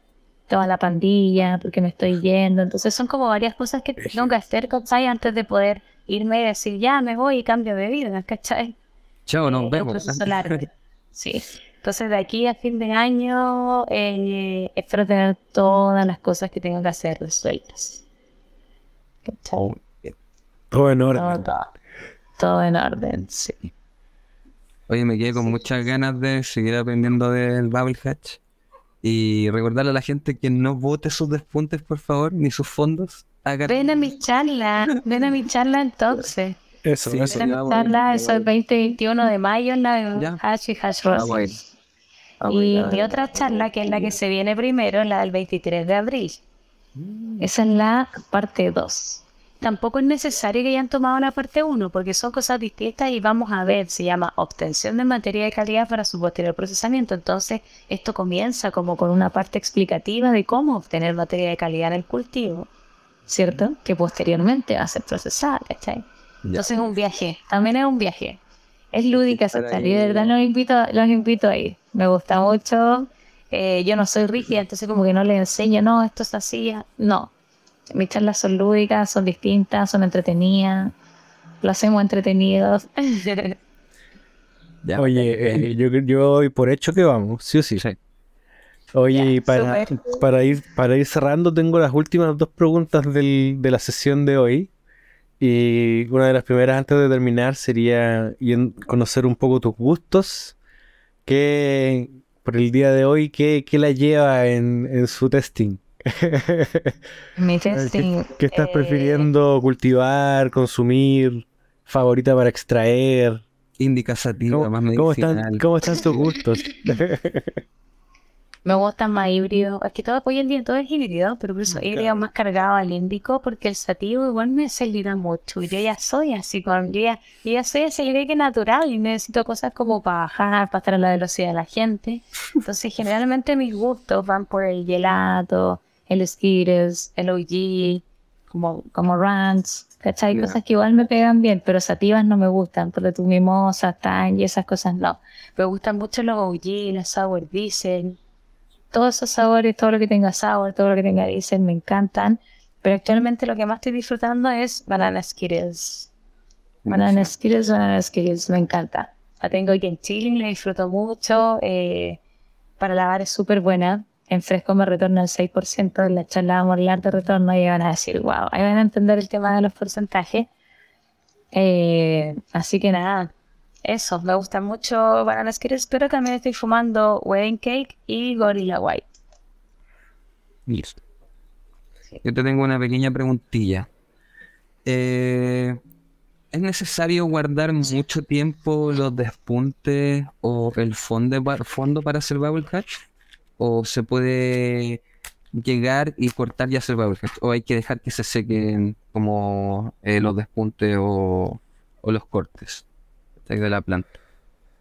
Toda la pandilla, porque me estoy yendo. Entonces, son como varias cosas que tengo que hacer, ¿cachai? Antes de poder irme y decir, ya me voy y cambio de vida, ¿cachai? chao, Eh, nos un vemos. Sí. Entonces, de aquí a fin de año, eh, espero tener todas las cosas que tengo que hacer resueltas. ¿Cachai? Todo en orden. Todo, en orden, sí. Oye, me quedé con muchas ganas de seguir aprendiendo del Bubble Hatch. Y recordarle a la gente que no vote sus despuntes, por favor, ni sus fondos. Haga- Ven a mi charla, ven a mi charla entonces. Eso, Sí, eso. Ven a mi charla, eso es voy. 20-21 de mayo en la Ya. Hash y Hash Ah. Ah, Y bueno. mi otra charla, que es la que se viene primero, la del 23 de abril. Esa es la parte 2. Tampoco es necesario que hayan tomado la parte 1, porque son cosas distintas y vamos a ver, se llama obtención de materia de calidad para su posterior procesamiento. Entonces, esto comienza como con una parte explicativa de cómo obtener materia de calidad en el cultivo, ¿cierto? Que posteriormente va a ser procesada, ¿cachai? Entonces es un viaje, también es un viaje. Es lúdica esa charla y de verdad los invito, los invito a ir. Me gusta mucho. Eh, yo no soy rígida, entonces como que no les enseño, no, esto es así. No. Mis charlas son lúdicas, son distintas, son entretenidas. Lo hacemos entretenidos. Ya. Oye, eh, yo, yo doy por hecho que vamos, sí o sí. Sí. Oye, Ya, y para, para, ir, para ir cerrando, tengo las últimas dos preguntas del- de la sesión de hoy. Y una de las primeras antes de terminar sería conocer un poco tus gustos. ¿Qué, por el día de hoy, qué, qué la lleva en, en su testing? Mi ¿Qué, testing. qué estás eh, prefiriendo cultivar, consumir, favorita para extraer? Indica sativa, más ¿Cómo, cómo están, medicinal. cómo están tus gustos? Me gustan más híbridos. Es que todo hoy en día todo es híbrido, pero por eso híbrido más cargado al índico, porque el sativo igual me acelera mucho. Yo ya soy así, con, yo, ya, yo ya soy aceleraque natural y necesito cosas como para bajar, para estar a la velocidad de la gente. Entonces, generalmente mis gustos van por el gelato, el Skittles, el OG, como, como ranch, ¿cachai? Ya. Cosas que igual me pegan bien, pero sativas no me gustan, porque tu mimosa, tan y esas cosas no. Me gustan mucho los OG, los sour diesel, todos esos sabores, todo lo que tenga sour, todo lo que tenga diesel, me encantan. Pero actualmente lo que más estoy disfrutando es banana skittles. Banana skittles, banana skittles, me encanta. La tengo aquí en Chile, la disfruto mucho. eh, para lavar es súper buena. En fresco me retorna el 6%, en la charla vamos a hablar de retorno y van a decir, wow, ahí van a entender el tema de los porcentajes. Eh, así que nada, eso, me gusta mucho Banana Skittles, pero también estoy fumando Wedding Cake y Gorilla White. Listo. Yo te tengo una pequeña preguntilla. Eh, ¿Es necesario guardar mucho tiempo los despuntes o el fondo, pa- fondo para hacer Bubble Hatch? ¿O se puede llegar y cortar y hacer Bubble Hatch? ¿O hay que dejar que se sequen como eh, los despuntes o, o los cortes de la planta?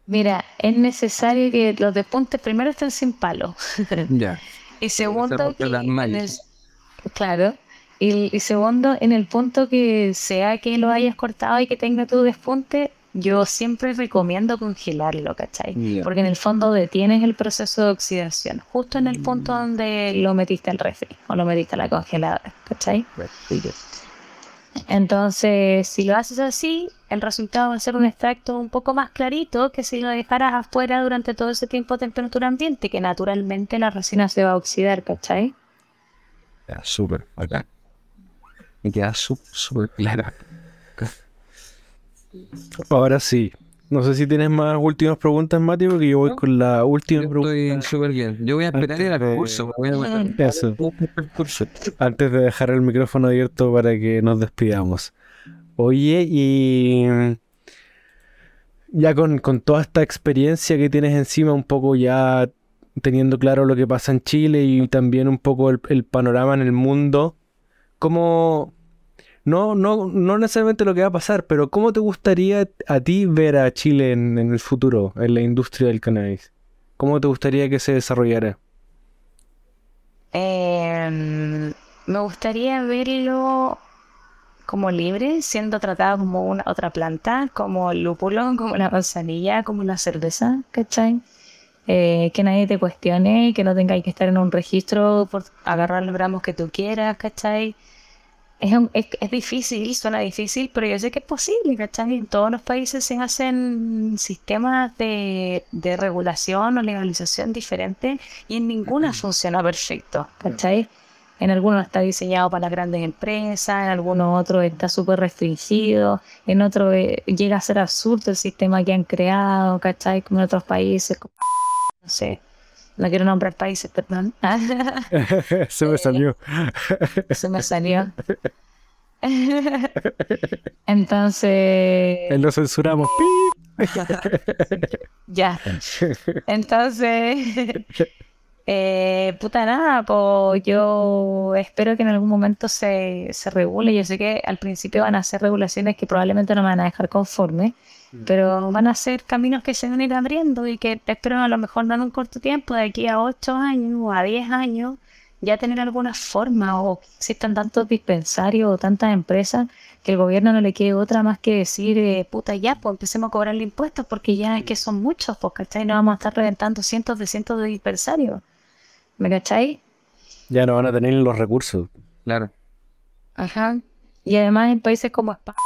Mira, es necesario que los despuntes primero estén sin palo. Ya. y segundo, que en el- claro. Y, y segundo, en el punto que sea que lo hayas cortado y que tenga tu despunte, yo siempre recomiendo congelarlo, ¿cachai? Porque en el fondo detienes el proceso de oxidación, justo en el punto donde lo metiste al refri o lo metiste a la congeladora, ¿cachai? Entonces, si lo haces así, el resultado va a ser un extracto un poco más clarito que si lo dejaras afuera durante todo ese tiempo a temperatura ambiente, que naturalmente la resina se va a oxidar, ¿cachai? Ya, súper, acá. Me queda súper, súper claro. Ahora sí. No sé si tienes más últimas preguntas, Mati, porque yo voy No. con la última Yo pregunta. estoy súper bien. Yo voy a esperar Antes al de- curso. Voy a. Eso. el curso. Antes de dejar el micrófono abierto para que nos despidamos. Oye, y ya con, con toda esta experiencia que tienes encima, un poco ya teniendo claro lo que pasa en Chile y también un poco el, el panorama en el mundo, ¿cómo, no, no, no necesariamente lo que va a pasar, pero cómo te gustaría a ti ver a Chile en, en el futuro, en la industria del cannabis? ¿Cómo te gustaría que se desarrollara? Em, me gustaría verlo como libre, siendo tratado como una otra planta, como el lúpulo, como la manzanilla, como la cerveza, ¿cachai? Eh, que nadie te cuestione, que no tengáis que estar en un registro por agarrar los gramos que tú quieras, ¿cachai? Es, un- es, es difícil, suena difícil, pero yo sé que es posible, ¿cachai? En todos los países se hacen sistemas de, de regulación o legalización diferentes y en ninguna funciona perfecto, ¿cachai? En algunos está diseñado para las grandes empresas, en algunos otros está súper restringido, en otros eh, llega a ser absurdo el sistema que han creado, ¿cachai? Como en otros países, como- no sé, no quiero nombrar países, perdón. Se me salió. Se me salió. Entonces, Lo censuramos. ya. Entonces, eh, puta nada, pues yo espero que en algún momento se, se regule. Yo sé que al principio van a ser regulaciones que probablemente no me van a dejar conforme, pero van a ser caminos que se van a ir abriendo y que espero a lo mejor no en un corto tiempo, de aquí a 8 años o a 10 años, ya tener alguna forma o existan tantos dispensarios o tantas empresas que el gobierno no le quede otra más que decir, eh, puta, ya, pues empecemos a cobrarle impuestos porque ya es que son muchos, pues, ¿cachai? No vamos a estar reventando cientos de cientos de dispensarios. ¿Me cachai? Ya no van a tener los recursos. Claro. Ajá. Y además en países como España,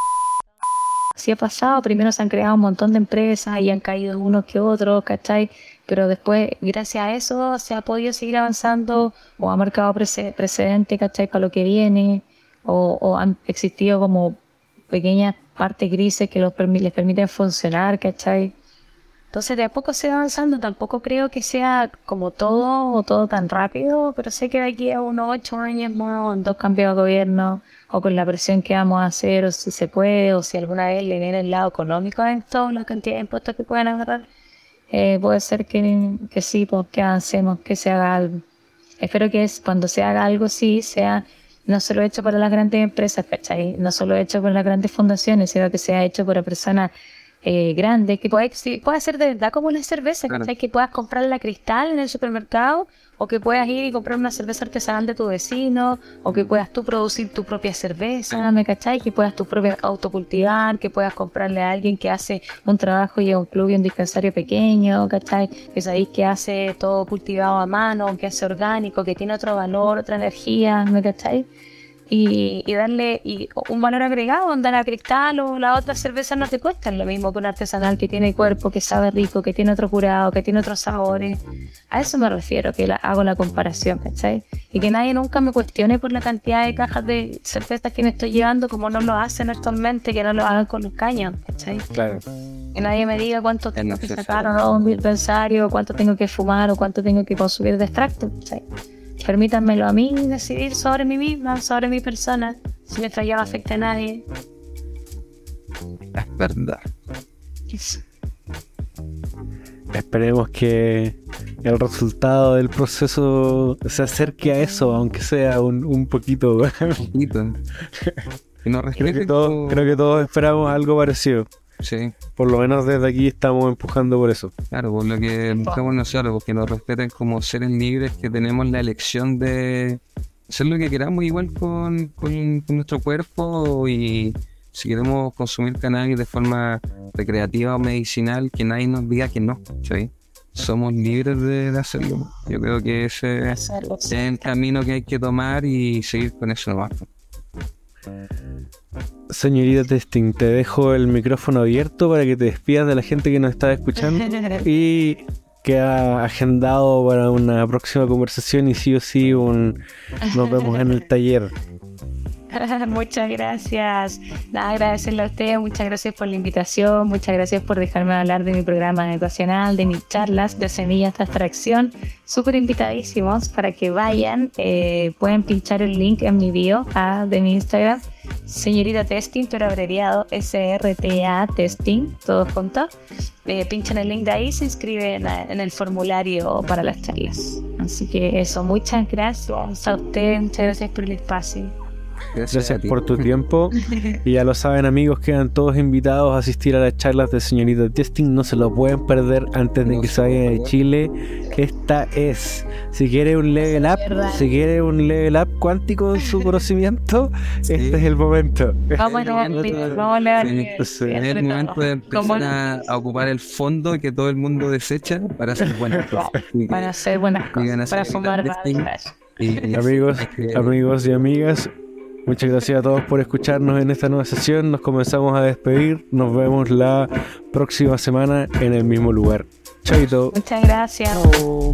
así ha pasado, primero se han creado un montón de empresas y han caído unos que otros, ¿cachai? Pero después, gracias a eso, se ha podido seguir avanzando o ha marcado prece- precedente, ¿cachai? Para lo que viene, o, o han existido como pequeñas partes grises que los permi- les permiten funcionar, ¿cachai? Entonces de a poco se va avanzando, tampoco creo que sea como todo o todo tan rápido, pero sé que de aquí a unos ocho años más, en dos cambios de gobierno, o con la presión que vamos a hacer, o si se puede, o si alguna vez le viene el lado económico a esto, la cantidad de impuestos que pueden agarrar, eh, puede ser que, que sí, pues que avancemos, que se haga algo. Espero que es, cuando se haga algo, sí, sea no solo hecho para las grandes empresas, ¿cachai? No solo hecho por las grandes fundaciones, sino que sea hecho por personas eh, grandes, que pueda, exi- pueda ser de verdad como una cerveza, Claro. Que puedas comprar la cristal en el supermercado, o que puedas ir y comprar una cerveza artesanal de tu vecino, o que puedas tú producir tu propia cerveza, ¿me cachai? Que puedas tu propia autocultivar, que puedas comprarle a alguien que hace un trabajo y a un club y un dispensario pequeño, ¿cachai? Que sabéis que hace todo cultivado a mano, que hace orgánico, que tiene otro valor, otra energía, ¿me cachai? Y, y darle y un valor agregado, andar a cristal o la otra cerveza no te cuestan lo mismo que un artesanal que tiene cuerpo, que sabe rico, que tiene otro curado, que tiene otros sabores. A eso me refiero, que la- hago la comparación, ¿cachai? Y que nadie nunca me cuestione por la cantidad de cajas de cervezas que me estoy llevando, como no lo hacen actualmente, que no lo hagan con los caños, ¿cachai? Claro. Que nadie me diga cuánto tengo que sacar o no un dispensario, cuánto tengo que fumar o cuánto tengo que consumir de extracto. ¿cachai? Permítanmelo a mí decidir sobre mí misma, sobre mi persona, si mientras ya no afecte a nadie. Es verdad. Esperemos que el resultado del proceso se acerque a eso, aunque sea un, un poquito. Poquito. Y no creo, que creo que todos esperamos algo parecido. Sí, Por lo menos desde aquí estamos empujando por eso. claro, por lo que buscamos nosotros, porque nos respeten como seres libres que tenemos la elección de hacer lo que queramos igual con, con- con nuestro cuerpo y si queremos consumir cannabis de forma recreativa o medicinal, que nadie nos diga que no, ¿sí? Somos libres de, de hacerlo. Yo creo que ese es el camino que hay que tomar y seguir con eso nomás. Señorita Testing, te dejo el micrófono abierto para que te despidas de la gente que nos está escuchando y queda agendado para una próxima conversación y sí o sí un nos vemos en el taller. muchas gracias. Nada, agradecerle a ustedes, muchas gracias por la invitación, muchas gracias por dejarme hablar de mi programa educacional, de mis charlas de semillas de abstracción. Súper invitadísimos para que vayan. eh, pueden pinchar el link en mi bio ah, de mi Instagram, señorita Testing, pero abreviado SRTA Testing, todos juntos. Eh, pinchan el link de ahí se inscriben en el formulario para las charlas. Así que eso, muchas gracias a ustedes, muchas gracias por el espacio. Gracias a ti. por tu tiempo. Y ya lo saben amigos, quedan todos invitados a asistir a las charlas de señorita Testing. No se lo pueden perder antes de No que se vayan de. Chile. Esta es, si quiere un level up, si quiere un level up cuántico en su conocimiento, este es el momento. Vamos a vamos a. Sí, Sí. El momento de empezar a, a ocupar el fondo que todo el mundo desecha para hacer buenas cosas. Para hacer buenas cosas, así, para fumar y- y- Amigos, amigos y amigas, muchas gracias a todos por escucharnos en esta nueva sesión. Nos comenzamos a despedir. Nos vemos la próxima semana en el mismo lugar. Chaito. Muchas gracias. Chao.